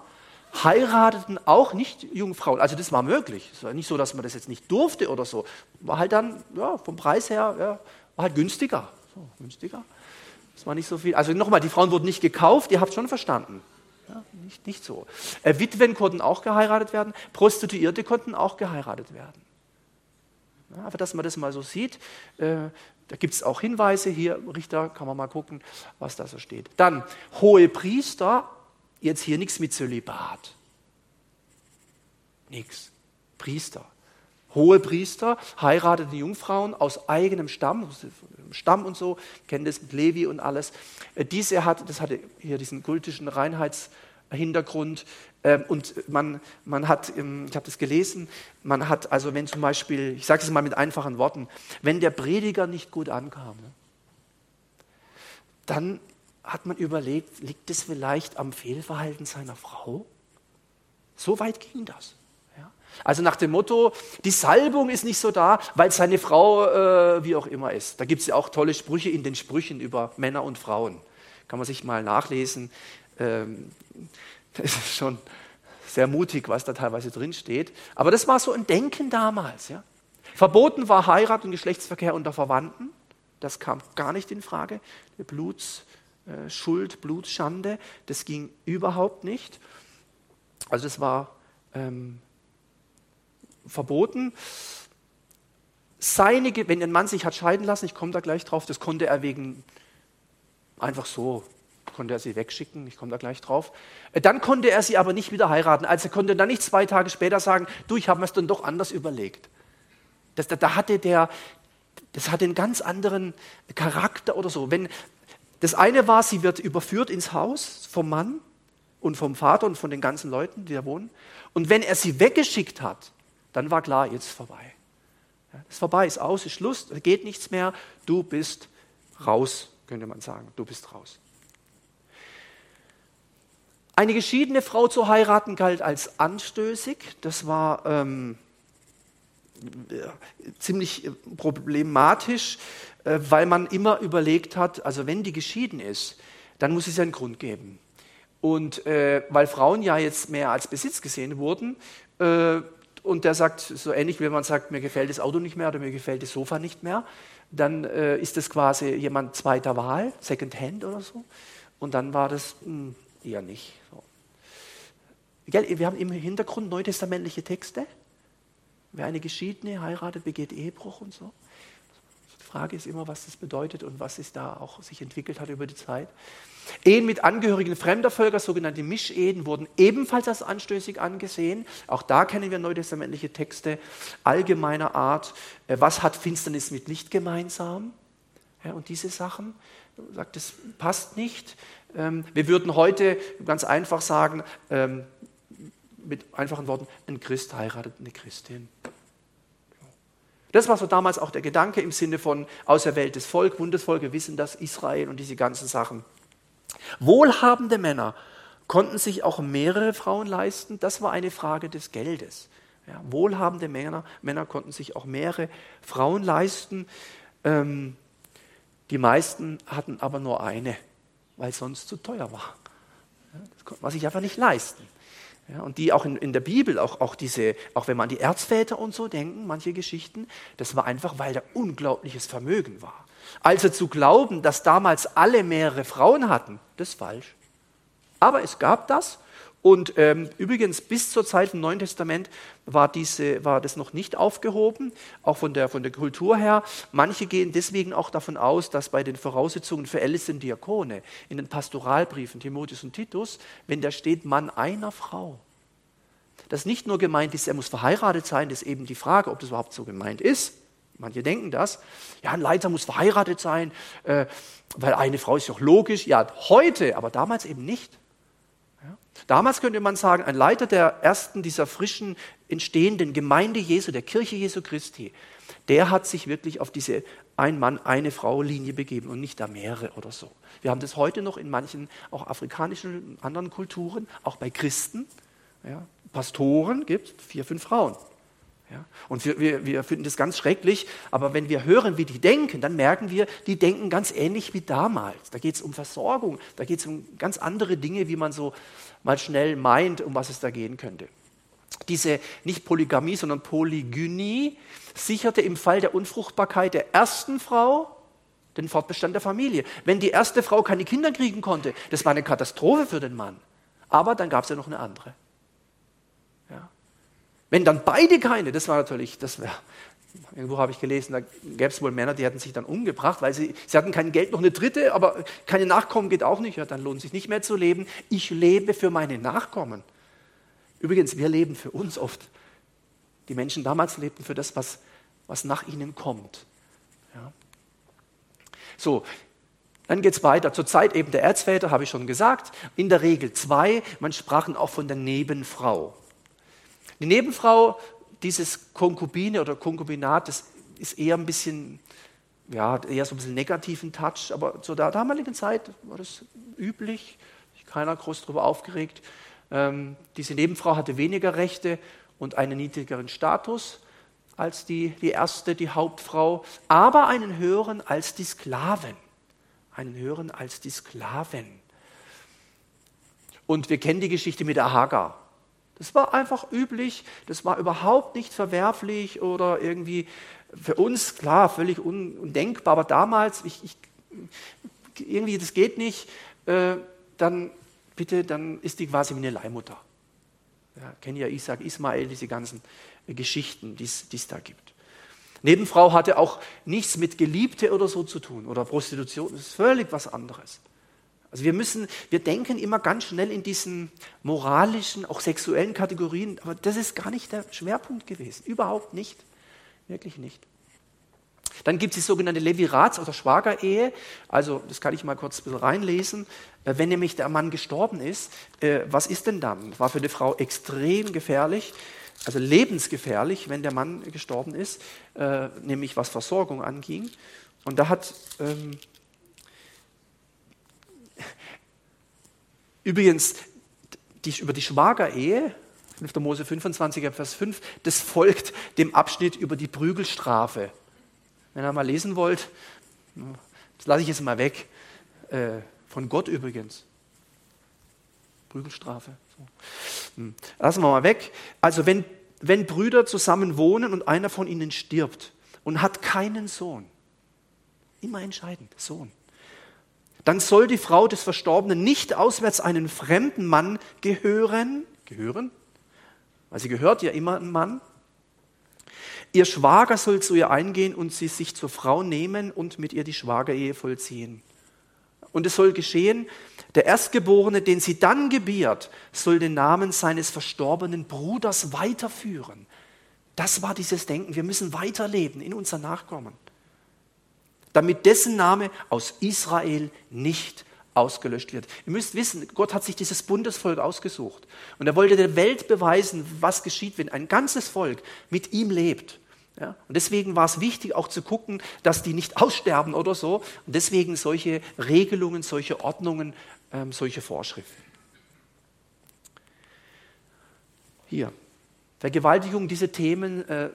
heirateten auch nicht Jungfrauen. Also das war möglich. Es war nicht so, dass man das jetzt nicht durfte oder so. War halt dann ja, vom Preis her ja, war halt günstiger. So, günstiger. Das war nicht so viel. Also nochmal, die Frauen wurden nicht gekauft, ihr habt schon verstanden. Ja, nicht, nicht so. Äh, Witwen konnten auch geheiratet werden, Prostituierte konnten auch geheiratet werden. Ja, aber dass man das mal so sieht, äh, da gibt es auch Hinweise hier, Richter, kann man mal gucken, was da so steht. Dann, hohe Priester jetzt hier nichts mit Zölibat. Nichts. Priester. Hohe Priester heirateten Jungfrauen aus eigenem Stamm, Stamm und so, kennen das mit Levi und alles. Äh, diese hat, das hatte hier diesen kultischen Reinheitshintergrund. Ähm, und man, man hat, ähm, ich habe das gelesen, man hat, also wenn zum Beispiel, ich sage es mal mit einfachen Worten, wenn der Prediger nicht gut ankam, dann hat man überlegt, liegt es vielleicht am Fehlverhalten seiner Frau? So weit ging das. Also nach dem Motto, die Salbung ist nicht so da, weil seine Frau äh, wie auch immer ist. Da gibt es ja auch tolle Sprüche in den Sprüchen über Männer und Frauen. Kann man sich mal nachlesen. Ähm, das ist schon sehr mutig, was da teilweise drin steht. Aber das war so ein Denken damals. Ja? Verboten war Heirat und Geschlechtsverkehr unter Verwandten. Das kam gar nicht in Frage. Der Bluts, äh, Blutschande. Das ging überhaupt nicht. Also das war ähm, verboten. Seine, wenn ein Mann sich hat scheiden lassen, ich komme da gleich drauf, das konnte er wegen einfach so, konnte er sie wegschicken, ich komme da gleich drauf. Äh, dann konnte er sie aber nicht wieder heiraten. Also er konnte dann nicht zwei Tage später sagen, du, ich habe mir es dann doch anders überlegt. Das, da, da hatte der, das hatte einen ganz anderen Charakter oder so. Wenn, das eine war, sie wird überführt ins Haus vom Mann und vom Vater und von den ganzen Leuten, die da wohnen. Und wenn er sie weggeschickt hat, dann war klar, jetzt ist vorbei. Ja, ist vorbei, ist aus, ist Schluss, geht nichts mehr. Du bist raus, könnte man sagen. Du bist raus. Eine geschiedene Frau zu heiraten galt als anstößig. Das war ähm, ziemlich problematisch. Äh, weil man immer überlegt hat, also wenn die geschieden ist, dann muss es ja einen Grund geben. Und äh, weil Frauen ja jetzt mehr als Besitz gesehen wurden, äh, und der sagt, so ähnlich wie wenn man sagt, mir gefällt das Auto nicht mehr oder mir gefällt das Sofa nicht mehr, dann äh, ist das quasi jemand zweiter Wahl, Second Hand oder so. Und dann war das mh, hm, eher nicht. So. Wir haben im Hintergrund neutestamentliche Texte. Wer eine Geschiedene heiratet, begeht Ehebruch und so. Frage ist immer, was das bedeutet und was es da auch sich entwickelt hat über die Zeit. Ehen mit Angehörigen fremder Völker, sogenannte Mischehen, wurden ebenfalls als anstößig angesehen. Auch da kennen wir neutestamentliche Texte allgemeiner Art. Äh, was hat Finsternis mit Licht gemeinsam? Ja, und diese Sachen, sagt, das passt nicht. Ähm, wir würden heute ganz einfach sagen, ähm, mit einfachen Worten, ein Christ heiratet eine Christin. Das war so damals auch der Gedanke im Sinne von auserwähltes Volk, Bundesvolk, wir wissen das, Israel und diese ganzen Sachen. Wohlhabende Männer konnten sich auch mehrere Frauen leisten, das war eine Frage des Geldes. Ja, wohlhabende Männer, Männer konnten sich auch mehrere Frauen leisten. Ähm, die meisten hatten aber nur eine, weil sonst zu teuer war. Das konnte man sich einfach nicht leisten. Ja, und die auch in, in der Bibel, auch, auch, diese, auch wenn man an die Erzväter und so denken, manche Geschichten, das war einfach, weil da unglaubliches Vermögen war. Also zu glauben, dass damals alle mehrere Frauen hatten, das ist falsch. Aber es gab das Und ähm, übrigens, bis zur Zeit im Neuen Testament war, diese, war das noch nicht aufgehoben, auch von der, von der Kultur her. Manche gehen deswegen auch davon aus, dass bei den Voraussetzungen für ältesten Diakone in den Pastoralbriefen Timotheus und Titus, wenn da steht Mann einer Frau, dass nicht nur gemeint ist, er muss verheiratet sein, das ist eben die Frage, ob das überhaupt so gemeint ist. Manche denken das. Ja, ein Leiter muss verheiratet sein, äh, weil eine Frau ist doch logisch. Ja, heute, aber damals eben nicht. Damals könnte man sagen, ein Leiter der ersten dieser frischen entstehenden Gemeinde Jesu, der Kirche Jesu Christi, der hat sich wirklich auf diese ein Mann, eine Frau Linie begeben und nicht da mehrere oder so. Wir haben das heute noch in manchen auch afrikanischen anderen Kulturen, auch bei Christen. Ja, Pastoren gibt es vier, fünf Frauen. Ja, und wir, wir, wir finden das ganz schrecklich, aber wenn wir hören, wie die denken, dann merken wir, die denken ganz ähnlich wie damals. Da geht es um Versorgung, da geht es um ganz andere Dinge, wie man so mal schnell meint, um was es da gehen könnte. Diese nicht Polygamie, sondern Polygynie sicherte im Fall der Unfruchtbarkeit der ersten Frau den Fortbestand der Familie. Wenn die erste Frau keine Kinder kriegen konnte, das war eine Katastrophe für den Mann. Aber dann gab es ja noch eine andere. Wenn dann beide keine, das war natürlich, das wäre, irgendwo habe ich gelesen, da gäbe es wohl Männer, die hätten sich dann umgebracht, weil sie, sie hatten kein Geld, noch eine dritte, aber keine Nachkommen geht auch nicht, ja, dann lohnt sich nicht mehr zu leben. Ich lebe für meine Nachkommen. Übrigens, wir leben für uns oft. Die Menschen damals lebten für das, was, was nach ihnen kommt. Ja. So, dann geht es weiter. Zur Zeit eben der Erzväter, habe ich schon gesagt, in der Regel zwei. Man sprach auch von der Nebenfrau. Die Nebenfrau, dieses Konkubine oder Konkubinat, das ist eher ein bisschen, ja, eher so ein bisschen negativen Touch, aber zu der damaligen Zeit war das üblich, keiner groß darüber aufgeregt. Ähm, diese Nebenfrau hatte weniger Rechte und einen niedrigeren Status als die, die erste, die Hauptfrau, aber einen höheren als die Sklaven. Einen höheren als die Sklaven. Und wir kennen die Geschichte mit der Hagar. Das war einfach üblich, das war überhaupt nicht verwerflich oder irgendwie für uns, klar, völlig undenkbar, aber damals, ich, ich, irgendwie, das geht nicht, äh, dann bitte, dann ist die quasi wie eine Leihmutter. Ja, kennen ja Isaac, Ismael, diese ganzen Geschichten, die es da gibt. Nebenfrau hatte auch nichts mit Geliebte oder so zu tun oder Prostitution, das ist völlig was anderes. Also wir müssen, wir denken immer ganz schnell in diesen moralischen, auch sexuellen Kategorien, aber das ist gar nicht der Schwerpunkt gewesen. Überhaupt nicht. Wirklich nicht. Dann gibt es die sogenannte Levirats- oder Schwagerehe. Also, das kann ich mal kurz ein bisschen reinlesen. Äh, wenn nämlich der Mann gestorben ist, äh, was ist denn dann? War für die Frau extrem gefährlich, also lebensgefährlich, wenn der Mann gestorben ist, äh, nämlich was Versorgung anging. Und da hat übrigens die, über die Schwagerehe, 5. Mose 25, Vers 5, das folgt dem Abschnitt über die Prügelstrafe. Wenn ihr mal lesen wollt, das lasse ich jetzt mal weg. Äh, von Gott übrigens. Prügelstrafe. Hm. Lassen wir mal weg. Also wenn, wenn Brüder zusammen wohnen und einer von ihnen stirbt und hat keinen Sohn, immer entscheidend, Sohn, dann soll die Frau des Verstorbenen nicht auswärts einen fremden Mann gehören, gehören, weil sie gehört ja immer ein Mann, Ihr Schwager soll zu ihr eingehen und sie sich zur Frau nehmen und mit ihr die Schwagerehe vollziehen. Und es soll geschehen, der Erstgeborene, den sie dann gebiert, soll den Namen seines verstorbenen Bruders weiterführen. Das war dieses Denken. Wir müssen weiterleben in unser Nachkommen, damit dessen Name aus Israel nicht ausgelöscht wird. Ihr müsst wissen, Gott hat sich dieses Bundesvolk ausgesucht. Und er wollte der Welt beweisen, was geschieht, wenn ein ganzes Volk mit ihm lebt. Ja? Und deswegen war es wichtig, auch zu gucken, dass die nicht aussterben oder so. Und deswegen solche Regelungen, solche Ordnungen, ähm, solche Vorschriften. Hier, Vergewaltigung, diese Themen, äh,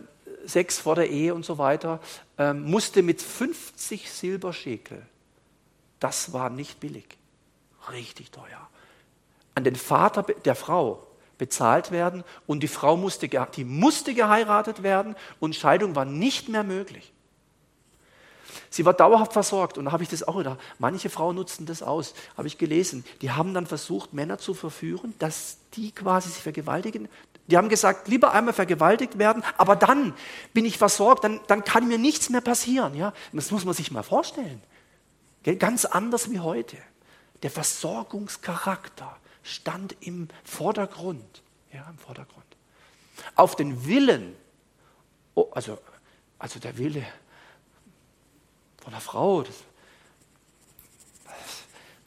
Sex vor der Ehe und so weiter, musste mit 50 Silberschekel das war nicht billig. Richtig teuer. An den Vater der Frau bezahlt werden und die Frau musste, die musste geheiratet werden und Scheidung war nicht mehr möglich. Sie war dauerhaft versorgt und da habe ich das auch wieder. Manche Frauen nutzen das aus, habe ich gelesen. Die haben dann versucht, Männer zu verführen, dass die quasi sich vergewaltigen. Die haben gesagt, lieber einmal vergewaltigt werden, aber dann bin ich versorgt, dann, dann kann mir nichts mehr passieren. Ja? Das muss man sich mal vorstellen. Ganz anders wie heute. Der Versorgungscharakter stand im Vordergrund. Ja, im Vordergrund. Auf den Willen, oh, also, also der Wille von einer Frau, das,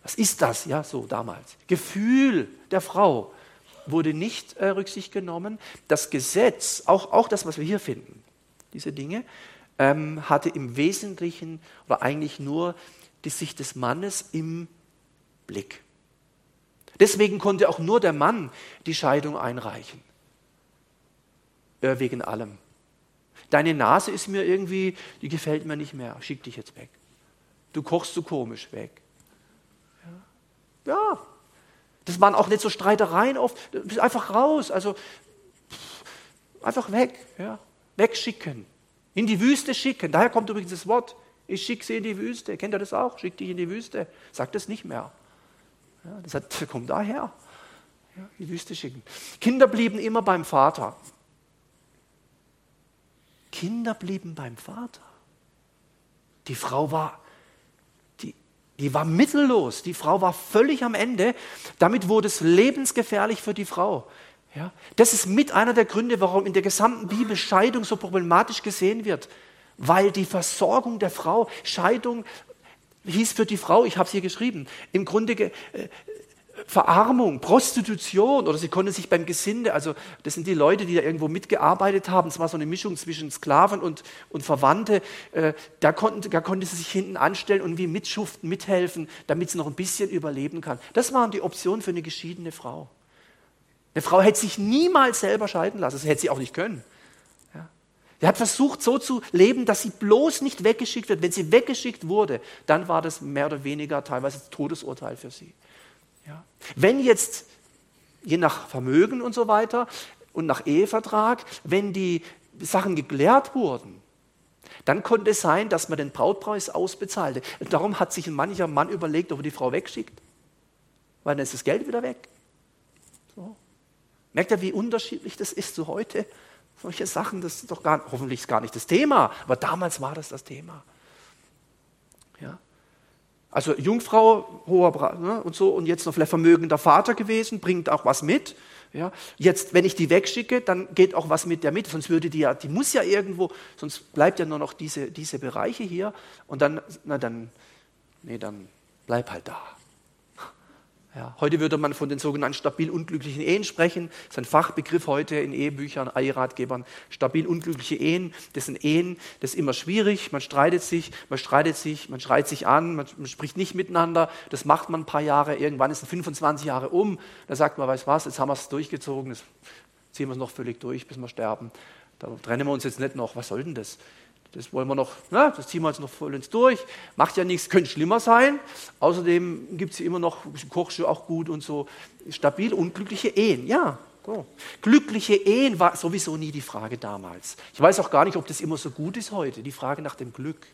was ist das, ja, so damals? Gefühl der Frau wurde nicht äh, Rücksicht genommen. Das Gesetz, auch, auch das, was wir hier finden, diese Dinge, ähm, hatte im Wesentlichen oder eigentlich nur die Sicht des Mannes im Blick. Deswegen konnte auch nur der Mann die Scheidung einreichen. Äh, wegen allem. Deine Nase ist mir irgendwie, die gefällt mir nicht mehr, schick dich jetzt weg. Du kochst so komisch, weg. Ja. Das waren auch nicht so Streitereien oft, einfach raus, also einfach weg, ja. wegschicken, in die Wüste schicken. Daher kommt übrigens das Wort, ich schicke sie in die Wüste. Kennt ihr das auch? Schick dich in die Wüste. Sagt das nicht mehr. Ja, das, hat, kommt daher. Ja, die Wüste schicken. Kinder blieben immer beim Vater. Kinder blieben beim Vater. Die Frau war, die, die war mittellos. Die Frau war völlig am Ende. Damit wurde es lebensgefährlich für die Frau. Ja, das ist mit einer der Gründe, warum in der gesamten Bibel Scheidung so problematisch gesehen wird. Weil die Versorgung der Frau, Scheidung hieß für die Frau, ich habe es hier geschrieben, im Grunde äh, Verarmung, Prostitution oder sie konnte sich beim Gesinde, also das sind die Leute, die da irgendwo mitgearbeitet haben, es war so eine Mischung zwischen Sklaven und, und Verwandte, äh, da, konnten, da konnte sie sich hinten anstellen und wie mitschuften, mithelfen, damit sie noch ein bisschen überleben kann. Das waren die Optionen für eine geschiedene Frau. Eine Frau hätte sich niemals selber scheiden lassen, das hätte sie auch nicht können. Er hat versucht, so zu leben, dass sie bloß nicht weggeschickt wird. Wenn sie weggeschickt wurde, dann war das mehr oder weniger teilweise Todesurteil für sie. Ja. Wenn jetzt, je nach Vermögen und so weiter und nach Ehevertrag, wenn die Sachen geklärt wurden, dann konnte es sein, dass man den Brautpreis ausbezahlte. Darum hat sich ein mancher Mann überlegt, ob er die Frau wegschickt, weil dann ist das Geld wieder weg. So. Merkt ihr, wie unterschiedlich das ist zu heute? Solche Sachen, das ist doch gar, hoffentlich ist gar nicht das Thema, aber damals war das das Thema. Ja. Also Jungfrau, hoher ne, und so, und jetzt noch vielleicht vermögender Vater gewesen, bringt auch was mit. Ja. Jetzt, wenn ich die wegschicke, dann geht auch was mit der mit, sonst würde die ja, die muss ja irgendwo, sonst bleibt ja nur noch diese, diese Bereiche hier und dann, na dann, nee, dann bleib halt da. Ja, heute würde man von den sogenannten stabil unglücklichen Ehen sprechen. Das ist ein Fachbegriff heute in Ehebüchern, Eheratgebern. Stabil unglückliche Ehen, das sind Ehen, das ist immer schwierig. Man streitet sich, man streitet sich, man schreit sich an, man, spricht nicht miteinander. Das macht man ein paar Jahre. Irgendwann ist es 25 Jahre um. Da sagt man, weiß was, jetzt haben wir es durchgezogen, jetzt ziehen wir es noch völlig durch, bis wir sterben. Da trennen wir uns jetzt nicht noch. Was soll denn das? Das wollen wir noch, na, das ziehen wir jetzt noch vollends durch. Macht ja nichts, könnte schlimmer sein. Außerdem gibt es immer noch, kochst du auch gut und so. Stabil, unglückliche Ehen, ja. So. Glückliche Ehen war sowieso nie die Frage damals. Ich weiß auch gar nicht, ob das immer so gut ist heute, die Frage nach dem Glück.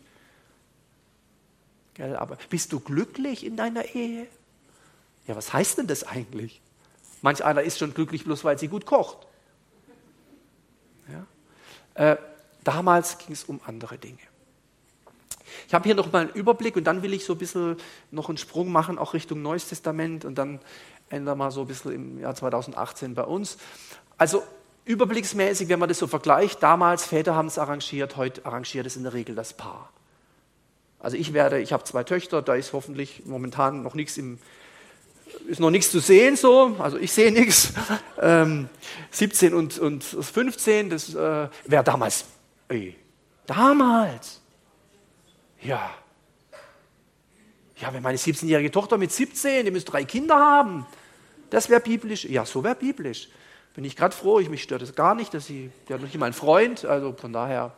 Gell, aber bist du glücklich in deiner Ehe? Ja, was heißt denn das eigentlich? Manch einer ist schon glücklich, bloß weil sie gut kocht. Ja? Äh, Damals ging es um andere Dinge. Ich habe hier noch mal einen Überblick und dann will ich so ein bisschen noch einen Sprung machen, auch Richtung Neues Testament und dann ändern wir so ein bisschen im Jahr 2018 bei uns. Also überblicksmäßig, wenn man das so vergleicht, damals Väter haben es arrangiert, heute arrangiert es in der Regel das Paar. Also ich werde, ich habe zwei Töchter, da ist hoffentlich momentan noch nichts im, ist noch nichts zu sehen so, also ich sehe nichts. Ähm, 17 und, und 15, das äh, wäre damals Ey, damals. Ja. Ja, wenn meine 17-jährige Tochter mit 17, die müsste drei Kinder haben. Das wäre biblisch. Ja, so wäre biblisch. Bin ich gerade froh, ich mich stört es gar nicht, dass sie, der hat noch nicht mal einen Freund, also von daher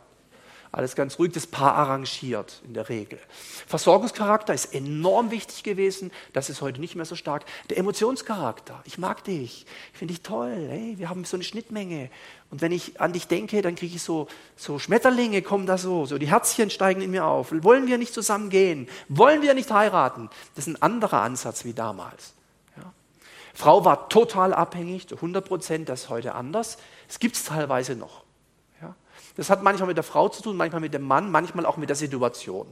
alles ganz ruhig, das Paar arrangiert in der Regel. Versorgungscharakter ist enorm wichtig gewesen, das ist heute nicht mehr so stark. Der Emotionscharakter, ich mag dich, ich finde dich toll, hey, wir haben so eine Schnittmenge. Und wenn ich an dich denke, dann kriege ich so, so Schmetterlinge, kommen da so, so die Herzchen steigen in mir auf. Wollen wir nicht zusammen gehen? Wollen wir nicht heiraten? Das ist ein anderer Ansatz wie damals. Frau war total abhängig, 100 Prozent, das ist heute anders. Es gibt es teilweise noch. Das hat manchmal mit der Frau zu tun, manchmal mit dem Mann, manchmal auch mit der Situation.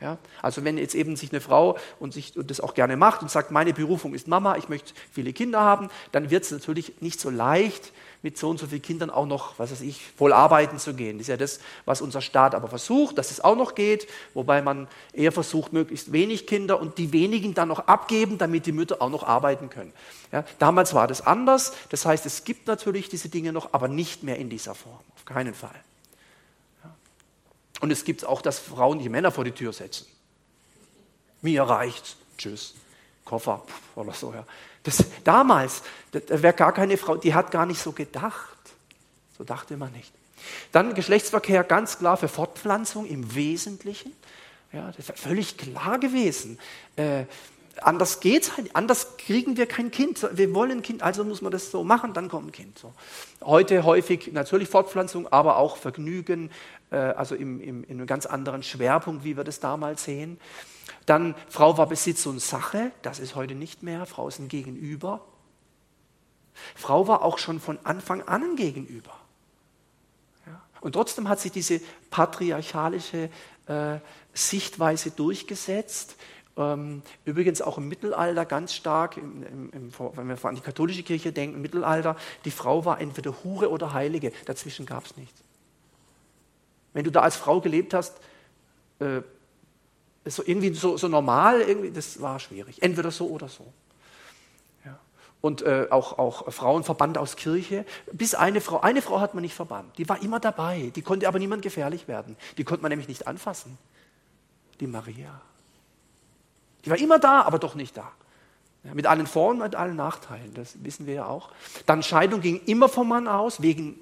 Ja? Also wenn jetzt eben sich eine Frau und, sich, und das auch gerne macht und sagt, meine Berufung ist Mama, ich möchte viele Kinder haben, dann wird es natürlich nicht so leicht, mit so und so vielen Kindern auch noch, was weiß ich, voll arbeiten zu gehen. Das ist ja das, was unser Staat aber versucht, dass es auch noch geht, wobei man eher versucht, möglichst wenig Kinder und die wenigen dann noch abgeben, damit die Mütter auch noch arbeiten können. Ja? Damals war das anders, das heißt, es gibt natürlich diese Dinge noch, aber nicht mehr in dieser Form, auf keinen Fall. Und es gibt auch, dass Frauen die Männer vor die Tür setzen. Mir reicht's. Tschüss. Koffer oder so. Ja. Das, damals, da wäre gar keine Frau, die hat gar nicht so gedacht. So dachte man nicht. Dann Geschlechtsverkehr ganz klar für Fortpflanzung im Wesentlichen. Ja, das ist völlig klar gewesen. Äh, anders geht's halt, anders kriegen wir kein Kind. Wir wollen ein Kind, also muss man das so machen, dann kommt ein Kind. So. Heute häufig natürlich Fortpflanzung, aber auch Vergnügen, äh, also im, im, in einem ganz anderen Schwerpunkt, wie wir das damals sehen. Dann Frau war Besitz und Sache, das ist heute nicht mehr. Frau ist ein Gegenüber. Frau war auch schon von Anfang an ein Gegenüber. Ja. Und trotzdem hat sich diese patriarchalische äh, Sichtweise durchgesetzt. Ähm, übrigens auch im Mittelalter ganz stark, im, im, wenn wir an die katholische Kirche denken, im Mittelalter, die Frau war entweder Hure oder Heilige, dazwischen gab es nichts. Wenn du da als Frau gelebt hast, äh, so irgendwie so, so, normal, irgendwie, das war schwierig. Entweder so oder so. Ja. Und äh, auch, auch Frauen verbannt aus Kirche. Bis eine Frau, eine Frau hat man nicht verbannt. Die war immer dabei. Die konnte aber niemand gefährlich werden. Die konnte man nämlich nicht anfassen. Die Maria. Die war immer da, aber doch nicht da. Ja, mit allen Vor- und mit allen Nachteilen, das wissen wir ja auch. Dann Scheidung ging immer vom Mann aus, wegen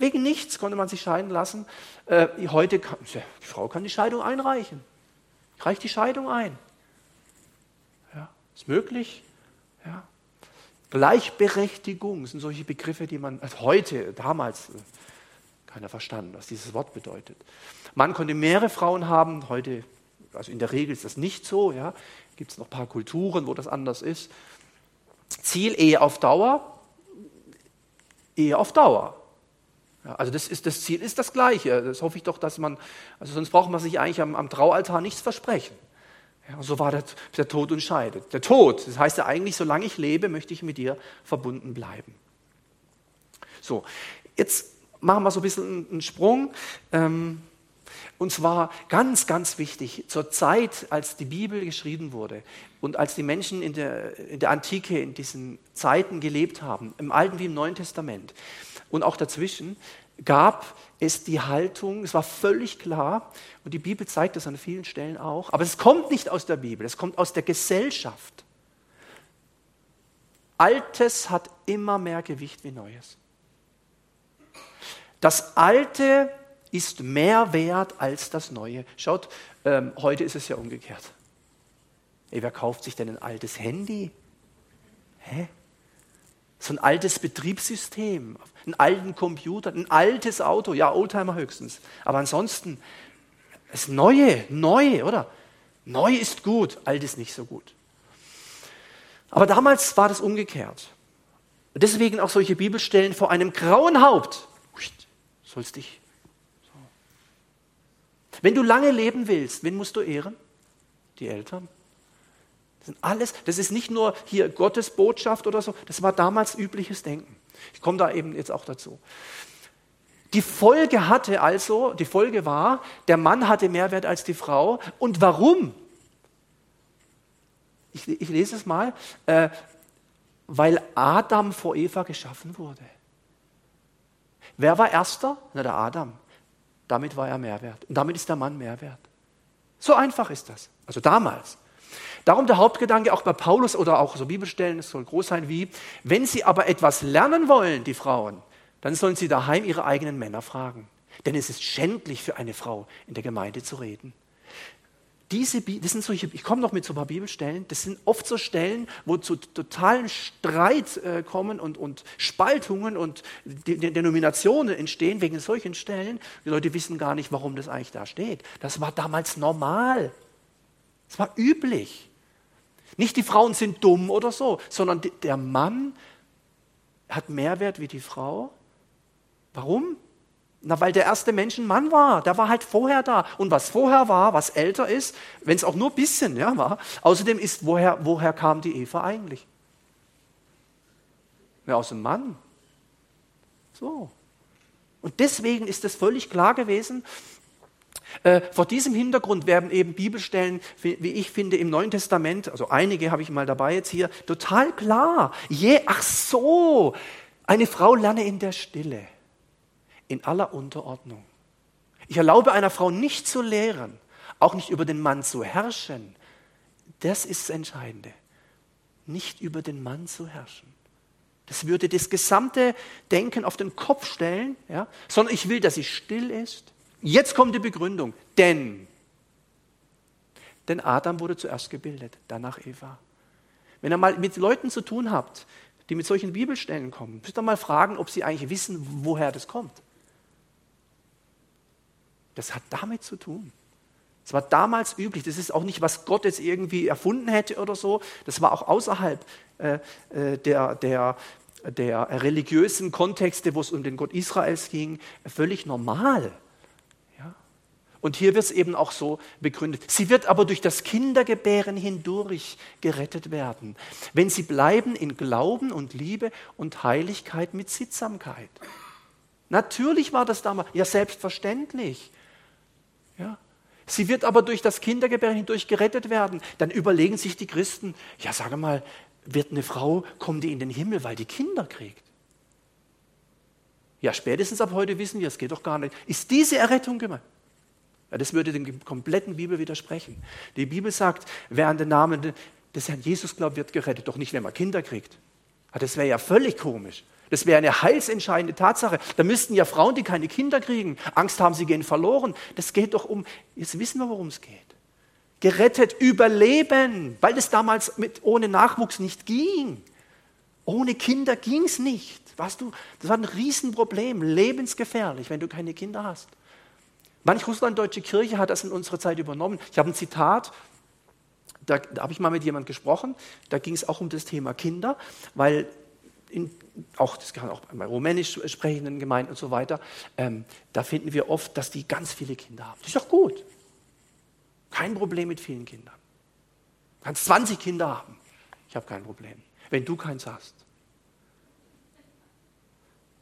Wegen nichts konnte man sich scheiden lassen. Äh, heute kann, die Frau kann die Scheidung einreichen. Reicht die Scheidung ein. Ja, ist möglich. Ja. Gleichberechtigung sind solche Begriffe, die man also heute, damals, äh, keiner verstanden, was dieses Wort bedeutet. Man konnte mehrere Frauen haben, heute, also in der Regel ist das nicht so. Ja. Gibt es noch ein paar Kulturen, wo das anders ist. Ziel Ehe auf Dauer, Ehe auf Dauer. Ja, also das, ist, das Ziel ist das gleiche. Das hoffe ich doch, dass man, also sonst braucht man sich eigentlich am, am Traualtar nichts versprechen. Ja, so war der, der Tod und scheidet. Der Tod, das heißt ja eigentlich, solange ich lebe, möchte ich mit dir verbunden bleiben. So, jetzt machen wir so ein bisschen einen Sprung. Ähm, und zwar ganz, ganz wichtig, zur Zeit, als die Bibel geschrieben wurde und als die Menschen in der, in der Antike in diesen Zeiten gelebt haben, im Alten wie im Neuen Testament, und auch dazwischen gab es die Haltung, es war völlig klar, und die Bibel zeigt das an vielen Stellen auch, aber es kommt nicht aus der Bibel, es kommt aus der Gesellschaft. Altes hat immer mehr Gewicht wie Neues. Das Alte ist mehr wert als das Neue. Schaut, ähm, heute ist es ja umgekehrt. Ey, wer kauft sich denn ein altes Handy? Hä? So ein altes Betriebssystem, einen alten Computer, ein altes Auto, ja, Oldtimer höchstens. Aber ansonsten, das Neue, neu, oder? Neu ist gut, alt ist nicht so gut. Aber damals war das umgekehrt. Deswegen auch solche Bibelstellen vor einem grauen Haupt. Sollst dich. Wenn du lange leben willst, wen musst du ehren? Die Eltern. Das, sind alles, das ist nicht nur hier Gottes Botschaft oder so, das war damals übliches Denken. Ich komme da eben jetzt auch dazu. Die Folge hatte also, die Folge war, der Mann hatte mehr Wert als die Frau. Und warum? Ich, ich lese es mal. Äh, weil Adam vor Eva geschaffen wurde. Wer war erster? Na, der Adam. Damit war er Mehrwert. Und damit ist der Mann Mehrwert. So einfach ist das. Also damals. Darum der Hauptgedanke auch bei Paulus oder auch so Bibelstellen, es soll groß sein wie, wenn sie aber etwas lernen wollen, die Frauen, dann sollen sie daheim ihre eigenen Männer fragen. Denn es ist schändlich für eine Frau, in der Gemeinde zu reden. Diese, das sind solche, ich komme noch mit so ein paar Bibelstellen, das sind oft so Stellen, wo zu totalen Streit äh, kommen und, und Spaltungen und De De Denominationen entstehen wegen solchen Stellen. Die Leute wissen gar nicht, warum das eigentlich da steht. Das war damals normal. Es war üblich. Nicht die Frauen sind dumm oder so, sondern der Mann hat mehr Wert wie die Frau. Warum? Na, weil der erste Mensch ein Mann war. Der war halt vorher da. Und was vorher war, was älter ist, wenn es auch nur ein bisschen ja, war, außerdem ist, woher, woher kam die Eva eigentlich? Ja, aus dem Mann. So. Und deswegen ist es völlig klar gewesen, äh, vor diesem Hintergrund werden eben Bibelstellen, wie, ich finde, im Neuen Testament, also einige habe ich mal dabei jetzt hier, total klar. Je, ach so, eine Frau lerne in der Stille in aller Unterordnung. Ich erlaube einer Frau nicht zu lehren, auch nicht über den Mann zu herrschen. Das ist das Entscheidende. Nicht über den Mann zu herrschen. Das würde das gesamte Denken auf den Kopf stellen, ja? sondern ich will, dass sie still ist. Jetzt kommt die Begründung. Denn, denn Adam wurde zuerst gebildet, danach Eva. Wenn ihr mal mit Leuten zu tun habt, die mit solchen Bibelstellen kommen, müsst ihr mal fragen, ob sie eigentlich wissen, woher das kommt. Das hat damit zu tun. Das war damals üblich. Das ist auch nicht, was Gott jetzt irgendwie erfunden hätte oder so. Das war auch außerhalb äh, äh der, der, der religiösen Kontexte, wo es um den Gott Israels ging, völlig normal. Ja? Und hier wird es eben auch so begründet. Sie wird aber durch das Kindergebären hindurch gerettet werden, wenn sie bleiben in Glauben und Liebe und Heiligkeit mit Sittsamkeit. Natürlich war das damals, ja selbstverständlich. Sie wird aber durch das Kindergebären hindurch gerettet werden. Dann überlegen sich die Christen, ja sage mal, wird eine Frau, kommt die in den Himmel, weil die Kinder kriegt? Ja, spätestens ab heute wissen wir, es geht doch gar nicht. Ist diese Errettung gemeint? Ja, das würde dem kompletten Bibel widersprechen. Die Bibel sagt, wer an den Namen des Herrn Jesus glaubt, wird gerettet, doch nicht, wenn man Kinder kriegt. Ja, das wäre ja völlig komisch. Das wäre eine heilsentscheidende Tatsache. Da müssten ja Frauen, die keine Kinder kriegen, Angst haben, sie gehen verloren. Das geht doch um, jetzt wissen wir, worum es geht. Gerettet, überleben, weil es damals mit, ohne Nachwuchs nicht ging. Ohne Kinder ging es nicht. Weißt du, das war ein Riesenproblem, lebensgefährlich, wenn du keine Kinder hast. Manch russlanddeutsche Kirche hat das in unserer Zeit übernommen. Ich habe ein Zitat, da, da habe ich mal mit jemandem gesprochen, da ging es auch um das Thema Kinder, weil in, auch, das kann auch bei rumänisch sprechenden Gemeinden und so weiter, ähm, da finden wir oft, dass die ganz viele Kinder haben. Das ist doch gut. Kein Problem mit vielen Kindern. Du kannst 20 Kinder haben. Ich habe kein Problem. Wenn du keins hast.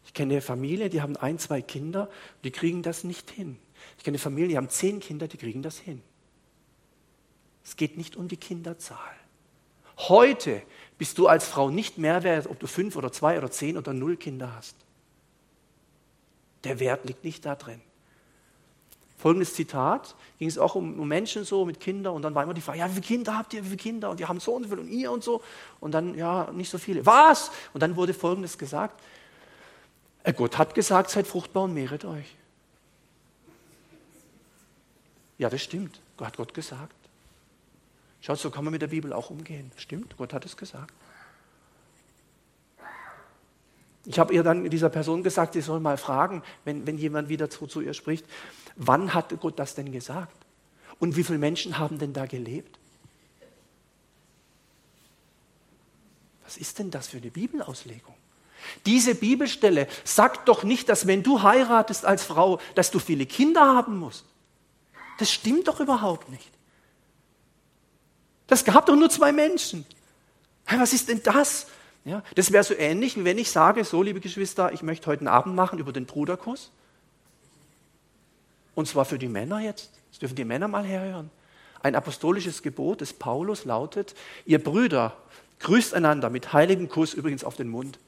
Ich kenne eine Familie, die haben ein, zwei Kinder, die kriegen das nicht hin. Ich kenne eine Familie, die haben zehn Kinder, die kriegen das hin. Es geht nicht um die Kinderzahl. Heute bist du als Frau nicht mehr wert, ob du fünf oder zwei oder zehn oder null Kinder hast. Der Wert liegt nicht da drin. Folgendes Zitat, ging es auch um, um, Menschen so mit Kindern und dann war immer die Frage, ja, wie viele Kinder habt ihr, wie viele Kinder? Und die haben so und so viel und ihr und so und dann, ja, nicht so viele. Was? Und dann wurde Folgendes gesagt, äh, Gott hat gesagt, seid fruchtbar und mehret euch. Ja, das stimmt, hat Gott gesagt. Schaut, so kann man mit der Bibel auch umgehen. Stimmt, Gott hat es gesagt. Ich habe ihr dann dieser Person gesagt, sie soll mal fragen, wenn, wenn jemand wieder zu, zu ihr spricht, wann hat Gott das denn gesagt? Und wie viele Menschen haben denn da gelebt? Was ist denn das für eine Bibelauslegung? Diese Bibelstelle sagt doch nicht, dass wenn du heiratest als Frau, dass du viele Kinder haben musst. Das stimmt doch überhaupt nicht. Das gab doch nur zwei Menschen. Was ist denn das? Ja, das wäre so ähnlich, wie wenn ich sage, so liebe Geschwister, ich möchte heute einen Abend machen über den Bruderkuss. Und zwar für die Männer jetzt. Das dürfen die Männer mal herhören. Ein apostolisches Gebot des Paulus lautet, ihr Brüder, grüßt einander mit heiligem Kuss übrigens auf den Mund.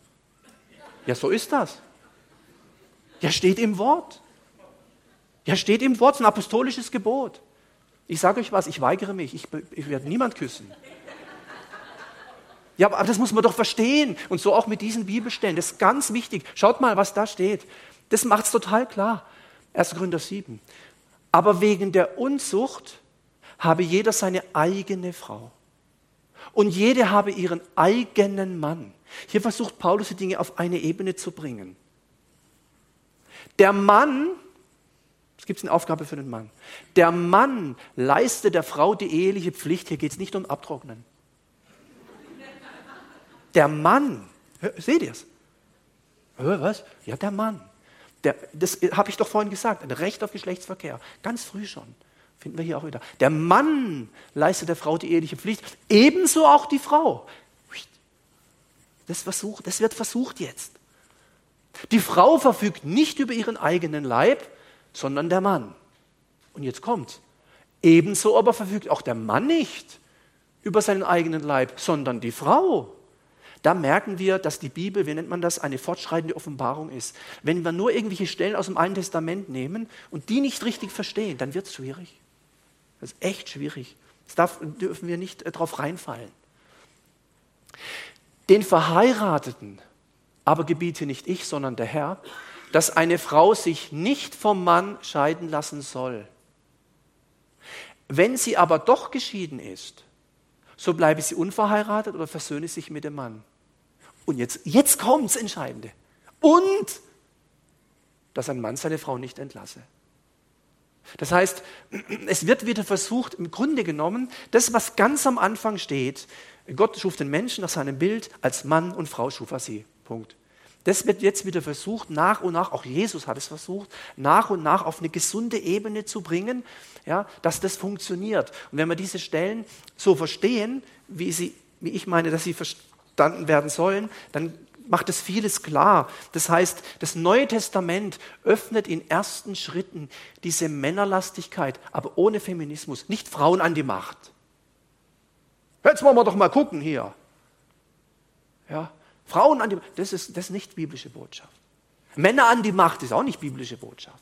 Ja, so ist das. Ja, steht im Wort. Ja, steht im Wort, ein apostolisches Gebot. Ich sage euch was, ich weigere mich, ich, ich werde niemand küssen. Ja, aber das muss man doch verstehen. Und so auch mit diesen Bibelstellen. Das ist ganz wichtig. Schaut mal, was da steht. Das macht es total klar. 1. Korinther 7. Aber wegen der Unzucht habe jeder seine eigene Frau. Und jede habe ihren eigenen Mann. Hier versucht Paulus die Dinge auf eine Ebene zu bringen. Der Mann, es gibt eine Aufgabe für den Mann, der Mann leistet der Frau die eheliche Pflicht. Hier geht es nicht um Abtrocknen. Der Mann, seht ihr es? Was? Ja, der Mann. Der, das habe ich doch vorhin gesagt, ein Recht auf Geschlechtsverkehr. Ganz früh schon. Finden wir hier auch wieder. Der Mann leistet der Frau die eheliche Pflicht, ebenso auch die Frau. Das, versucht, das wird versucht jetzt. Die Frau verfügt nicht über ihren eigenen Leib, sondern der Mann. Und jetzt kommt. Ebenso aber verfügt auch der Mann nicht über seinen eigenen Leib, sondern die Frau. Da merken wir, dass die Bibel, wie nennt man das, eine fortschreitende Offenbarung ist. Wenn wir nur irgendwelche Stellen aus dem Alten Testament nehmen und die nicht richtig verstehen, dann wird es schwierig. Das ist echt schwierig. Das darf, dürfen wir nicht äh, drauf reinfallen. Den Verheirateten aber gebiete nicht ich, sondern der Herr, dass eine Frau sich nicht vom Mann scheiden lassen soll. Wenn sie aber doch geschieden ist, so bleibe sie unverheiratet oder versöhne sich mit dem Mann. Und jetzt, jetzt kommt das Entscheidende. Und, dass ein Mann seine Frau nicht entlasse. Das heißt, es wird wieder versucht, im Grunde genommen, das, was ganz am Anfang steht, Gott schuf den Menschen nach seinem Bild, als Mann und Frau schuf er sie. Punkt. Das wird jetzt wieder versucht, nach und nach, auch Jesus hat es versucht, nach und nach auf eine gesunde Ebene zu bringen, ja, dass das funktioniert. Und wenn wir diese Stellen so verstehen, wie, sie, wie ich meine, dass sie verstanden werden sollen, dann macht es vieles klar. Das heißt, das Neue Testament öffnet in ersten Schritten diese Männerlastigkeit, aber ohne Feminismus, nicht Frauen an die Macht. Jetzt wollen wir doch mal gucken hier. Ja, Frauen an die Macht, das ist, das ist nicht biblische Botschaft. Männer an die Macht ist auch nicht biblische Botschaft.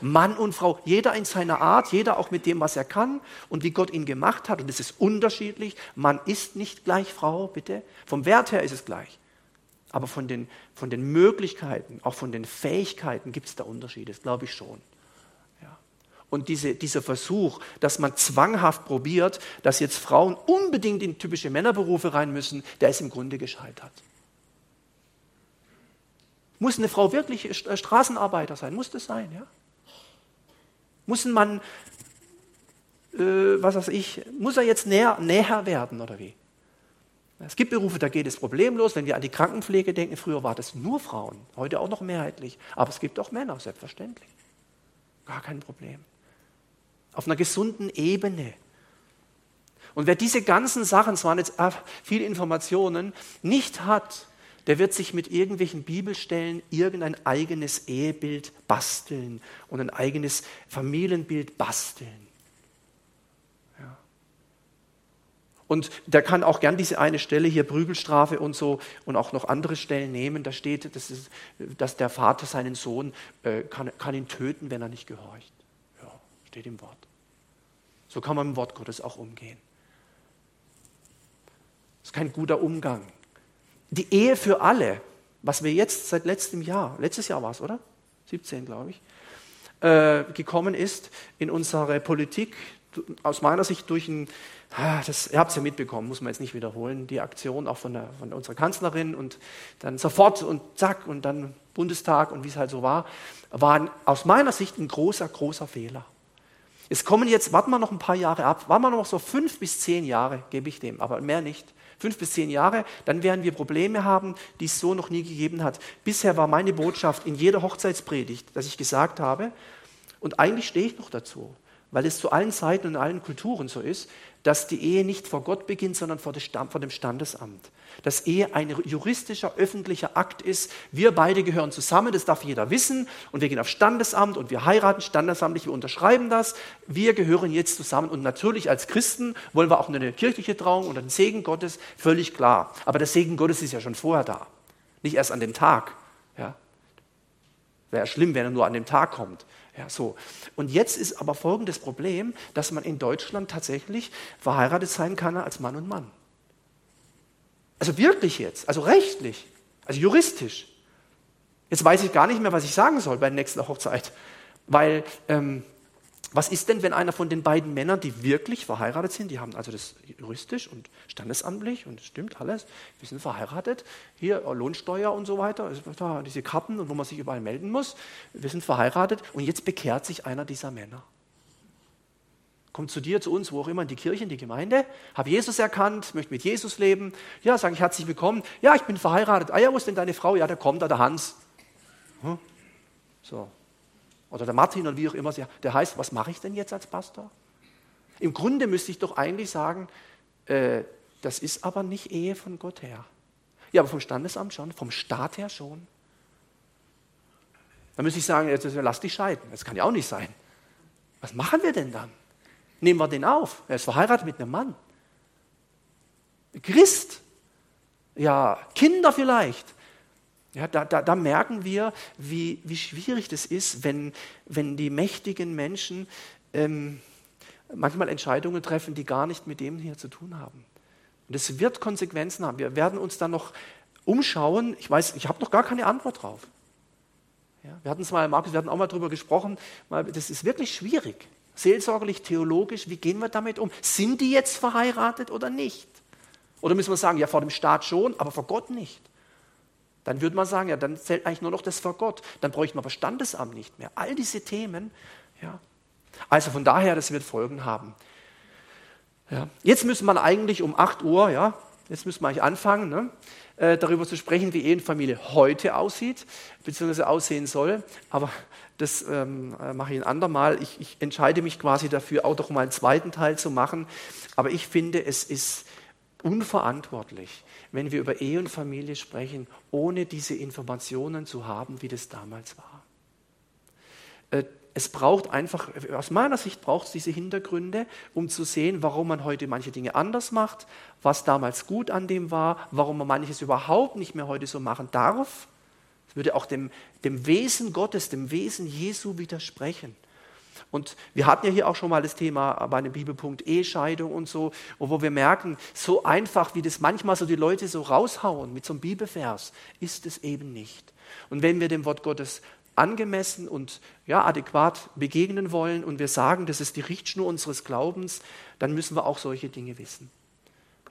Mann und Frau, jeder in seiner Art, jeder auch mit dem, was er kann und wie Gott ihn gemacht hat. Und es ist unterschiedlich. Mann ist nicht gleich Frau, bitte. Vom Wert her ist es gleich. Aber von den, von den Möglichkeiten, auch von den Fähigkeiten gibt es da Unterschiede, das glaube ich schon. Ja. Und diese, dieser Versuch, dass man zwanghaft probiert, dass jetzt Frauen unbedingt in typische Männerberufe rein müssen, der ist im Grunde gescheitert. Muss eine Frau wirklich Straßenarbeiter sein? Muss das sein, ja? Muss ein Mann, äh, was weiß ich, muss er jetzt näher, näher werden oder wie? Es gibt Berufe, da geht es problemlos. Wenn wir an die Krankenpflege denken, früher war das nur Frauen, heute auch noch mehrheitlich. Aber es gibt auch Männer, selbstverständlich. Gar kein Problem. Auf einer gesunden Ebene. Und wer diese ganzen Sachen, es waren jetzt viele Informationen, nicht hat, der wird sich mit irgendwelchen Bibelstellen irgendein eigenes Ehebild basteln und ein eigenes Familienbild basteln. Ja. Und der kann auch gern diese eine Stelle hier, Prügelstrafe und so, und auch noch andere Stellen nehmen. Da steht, dass, ist, dass der Vater seinen Sohn äh, kann, kann ihn töten, wenn er nicht gehorcht. Ja, steht im Wort. So kann man im Wort Gottes auch umgehen. Das ist kein guter Umgang die Ehe für alle, was wir jetzt seit letztem Jahr, letztes Jahr war es, oder? 17, glaube ich, äh, gekommen ist in unsere Politik, aus meiner Sicht durch ein, ah, das, ihr habt es ja mitbekommen, muss man jetzt nicht wiederholen, die Aktion auch von, der, von unserer Kanzlerin und dann sofort und zack und dann Bundestag und wie es halt so war, war aus meiner Sicht ein großer, großer Fehler. Es kommen jetzt, warten wir noch ein paar Jahre ab, warten wir noch so fünf bis zehn Jahre, gebe ich dem, aber mehr nicht fünf bis zehn Jahre, dann werden wir Probleme haben, die es so noch nie gegeben hat. Bisher war meine Botschaft in jeder Hochzeitspredigt, dass ich gesagt habe, und eigentlich stehe ich noch dazu, weil es zu allen Zeiten und allen Kulturen so ist, dass die Ehe nicht vor Gott beginnt, sondern vor, dem Standesamt. Dass Ehe ein juristischer, öffentlicher Akt ist. Wir beide gehören zusammen, das darf jeder wissen. Und wir gehen auf Standesamt und wir heiraten standesamtlich, wir unterschreiben das. Wir gehören jetzt zusammen. Und natürlich als Christen wollen wir auch eine kirchliche Trauung und den Segen Gottes, völlig klar. Aber der Segen Gottes ist ja schon vorher da. Nicht erst an dem Tag. Ja. Wäre schlimm, wenn er nur an dem Tag kommt. Ja, so. Und jetzt ist aber folgendes Problem, dass man in Deutschland tatsächlich verheiratet sein kann als Mann und Mann. Also wirklich jetzt, also rechtlich, also juristisch. Jetzt weiß ich gar nicht mehr, was ich sagen soll bei der nächsten Hochzeit. Weil, ähm, was ist denn, wenn einer von den beiden Männern, die wirklich verheiratet sind, die haben also das juristisch und standesamtlich und stimmt alles, wir sind verheiratet, hier Lohnsteuer und so weiter, diese Karten und wo man sich überall melden muss, wir sind verheiratet und jetzt bekehrt sich einer dieser Männer kommt zu dir, zu uns, wo auch immer, in die Kirche, in die Gemeinde, habe Jesus erkannt, möchte mit Jesus leben. Ja, sage ich herzlich willkommen. Ja, ich bin verheiratet. Ah ja, wo ist denn deine Frau? Ja, da kommt da der Hans. Hm? So. Oder der Martin oder wie auch immer. Der heißt, was mache ich denn jetzt als Pastor? Im Grunde müsste ich doch eigentlich sagen, äh, das ist aber nicht Ehe von Gott her. Ja, aber vom Standesamt schon, vom Staat her schon. Dann müsste ich sagen, jetzt, lass dich scheiden. Das kann ja auch nicht sein. Was machen wir denn dann? Nehmen wir den auf. Er ist verheiratet mit einem Mann. Christ. Ja, Kinder vielleicht. Ja, da, da, da merken wir, wie, wie schwierig das ist, wenn, wenn die mächtigen Menschen ähm, manchmal Entscheidungen treffen, die gar nicht mit dem hier zu tun haben. Und es wird Konsequenzen haben. Wir werden uns dann noch umschauen. Ich weiß, ich habe noch gar keine Antwort drauf. Ja, wir hatten es mal, Markus, wir hatten auch mal darüber gesprochen. Das ist wirklich schwierig seelsorgerlich, theologisch, wie gehen wir damit um? Sind die jetzt verheiratet oder nicht? Oder müssen wir sagen, ja, vor dem Staat schon, aber vor Gott nicht? Dann würde man sagen, ja, dann zählt eigentlich nur noch das vor Gott. Dann bräuchten wir aber Standesamt nicht mehr. All diese Themen, ja. Also von daher, das wird Folgen haben. Ja. Jetzt müssen wir eigentlich um 8 Uhr, ja, jetzt müssen wir eigentlich anfangen, ne, äh, darüber zu sprechen, wie Ehenfamilie heute aussieht, beziehungsweise aussehen soll. Aber das ähm, äh, mache ich ein andermal. Ich, ich entscheide mich quasi dafür, auch doch mal einen zweiten Teil zu machen. Aber ich finde, es ist unverantwortlich, wenn wir über Ehe und Familie sprechen, ohne diese Informationen zu haben, wie das damals war. Äh, es braucht einfach, aus meiner Sicht braucht es diese Hintergründe, um zu sehen, warum man heute manche Dinge anders macht, was damals gut an dem war, warum man manches überhaupt nicht mehr heute so machen darf würde auch dem, dem Wesen Gottes, dem Wesen Jesu widersprechen. Und wir hatten ja hier auch schon mal das Thema bei einem Bibelpunkt Ehescheidung und so, wo wir merken, so einfach, wie das manchmal so die Leute so raushauen mit so einem Bibelvers, ist es eben nicht. Und wenn wir dem Wort Gottes angemessen und ja, adäquat begegnen wollen und wir sagen, das ist die Richtschnur unseres Glaubens, dann müssen wir auch solche Dinge wissen.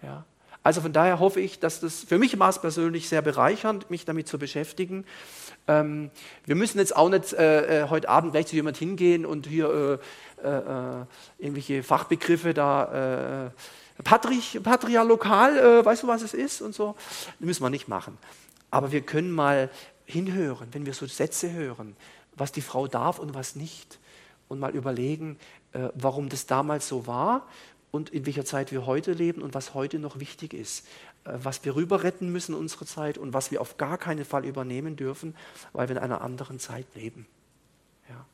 Ja. Also von daher hoffe ich, dass das für mich war es persönlich sehr bereichernd, mich damit zu beschäftigen. Ähm, wir müssen jetzt auch nicht äh, äh heute Abend gleich zu jemand hingehen und hier äh, äh, äh irgendwelche Fachbegriffe da, äh, Patri Patriarlokal, äh, weißt du, was es ist und so. Das müssen wir nicht machen. Aber wir können mal hinhören, wenn wir so Sätze hören, was die Frau darf und was nicht. Und mal überlegen, warum das damals so war und in welcher Zeit wir heute leben und was heute noch wichtig ist, äh, was wir rüber retten müssen in unserer Zeit und was wir auf gar keinen Fall übernehmen dürfen, weil wir in einer anderen Zeit leben. Ja.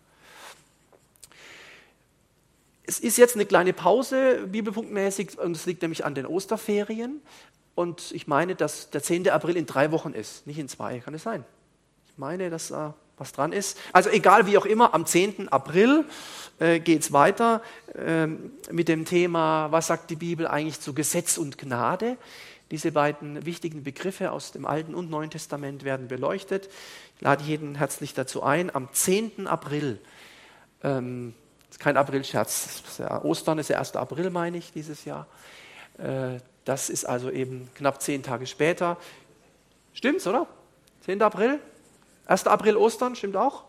Es ist jetzt eine kleine Pause, bibelpunktmäßig, und es liegt nämlich an den Osterferien. Und ich meine, dass der 10. April in drei Wochen ist, nicht in zwei. Kann es sein? Ich meine, dass da was dran ist. Also egal wie auch immer, am 10. April äh, geht es weiter äh, mit dem Thema, was sagt die Bibel eigentlich zu Gesetz und Gnade? Diese beiden wichtigen Begriffe aus dem Alten und Neuen Testament werden beleuchtet. Ich lade jeden herzlich dazu ein. Am 10. April, ähm, ist kein Aprilscherz, ja, Ostern ist der 1. April, meine ich, dieses Jahr. Äh, das ist also eben knapp zehn Tage später. Stimmt's, oder? 10. April? 1. April Ostern, stimmt auch?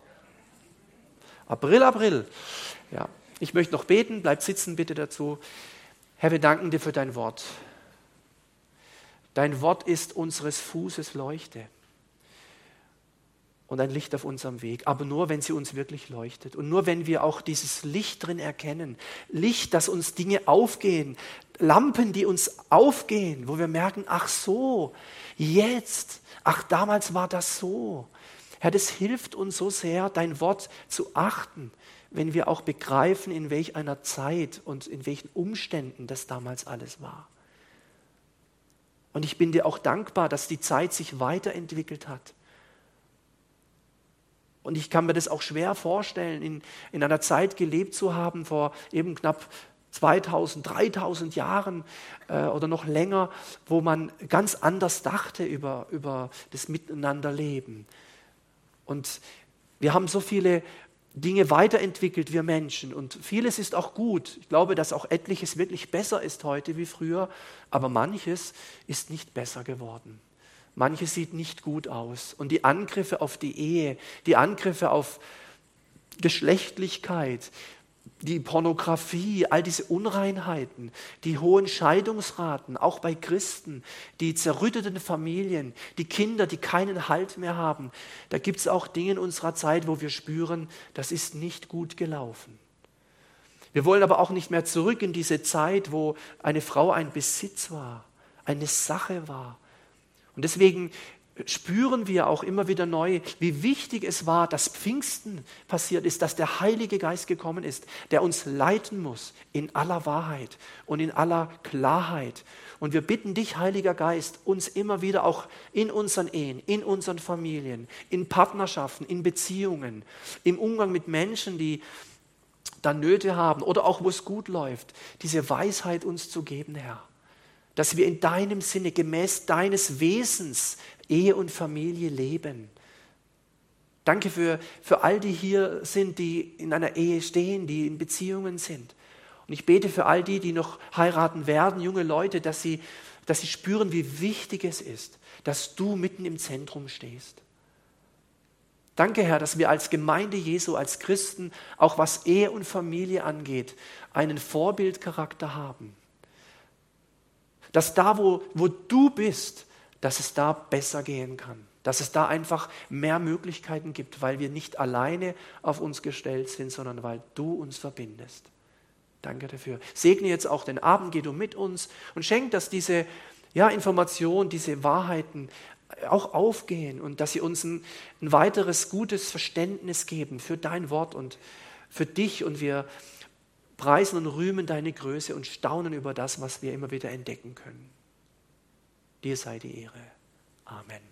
April, April. Ja, ich möchte noch beten, bleib sitzen bitte dazu. Herr, wir danken dir für dein Wort. Dein Wort ist unseres Fußes Leuchte und ein Licht auf unserem Weg, aber nur, wenn sie uns wirklich leuchtet und nur, wenn wir auch dieses Licht drin erkennen. Licht, dass uns Dinge aufgehen, Lampen, die uns aufgehen, wo wir merken, ach so, jetzt, ach damals war das so. Herr, das hilft uns so sehr, dein Wort zu achten, wenn wir auch begreifen, in welch einer Zeit und in welchen Umständen das damals alles war. Und ich bin dir auch dankbar, dass die Zeit sich weiterentwickelt hat. Und ich kann mir das auch schwer vorstellen, in, in einer Zeit gelebt zu haben, vor eben knapp 2000, 3000 Jahren äh, oder noch länger, wo man ganz anders dachte über, über das Miteinanderleben. Und wir haben so viele Dinge weiterentwickelt, wir Menschen. Und vieles ist auch gut. Ich glaube, dass auch etliches wirklich besser ist heute wie früher, aber manches ist nicht besser geworden. Manches sieht nicht gut aus. Und die Angriffe auf die Ehe, die Angriffe auf Geschlechtlichkeit, die Pornografie, all diese Unreinheiten, die hohen Scheidungsraten, auch bei Christen, die zerrütteten Familien, die Kinder, die keinen Halt mehr haben. Da gibt es auch Dinge in unserer Zeit, wo wir spüren, das ist nicht gut gelaufen. Wir wollen aber auch nicht mehr zurück in diese Zeit, wo eine Frau ein Besitz war, eine Sache war. Und deswegen spüren wir auch immer wieder neu, wie wichtig es war, dass Pfingsten passiert ist, dass der Heilige Geist gekommen ist, der uns leiten muss in aller Wahrheit und in aller Klarheit. Und wir bitten dich, Heiliger Geist, uns immer wieder auch in unseren Ehen, in unseren Familien, in Partnerschaften, in Beziehungen, im Umgang mit Menschen, die da Nöte haben oder auch wo es gut läuft, diese Weisheit uns zu geben, Herr dass wir in deinem Sinne, gemäß deines Wesens, Ehe und Familie leben. Danke für, für all die hier sind, die in einer Ehe stehen, die in Beziehungen sind. Und ich bete für all die, die noch heiraten werden, junge Leute, dass sie, dass sie spüren, wie wichtig es ist, dass du mitten im Zentrum stehst. Danke, Herr, dass wir als Gemeinde Jesu, als Christen, auch was Ehe und Familie angeht, einen Vorbildcharakter haben. Dass da, wo, wo du bist, dass es da besser gehen kann. Dass es da einfach mehr Möglichkeiten gibt, weil wir nicht alleine auf uns gestellt sind, sondern weil du uns verbindest. Danke dafür. Segne jetzt auch den Abend, geh du mit uns und schenk, dass diese ja, Informationen, diese Wahrheiten auch aufgehen und dass sie uns ein, ein weiteres gutes Verständnis geben für dein Wort und für dich und wir preisen und rühmen deine Größe und staunen über das, was wir immer wieder entdecken können. Dir sei die Ehre. Amen.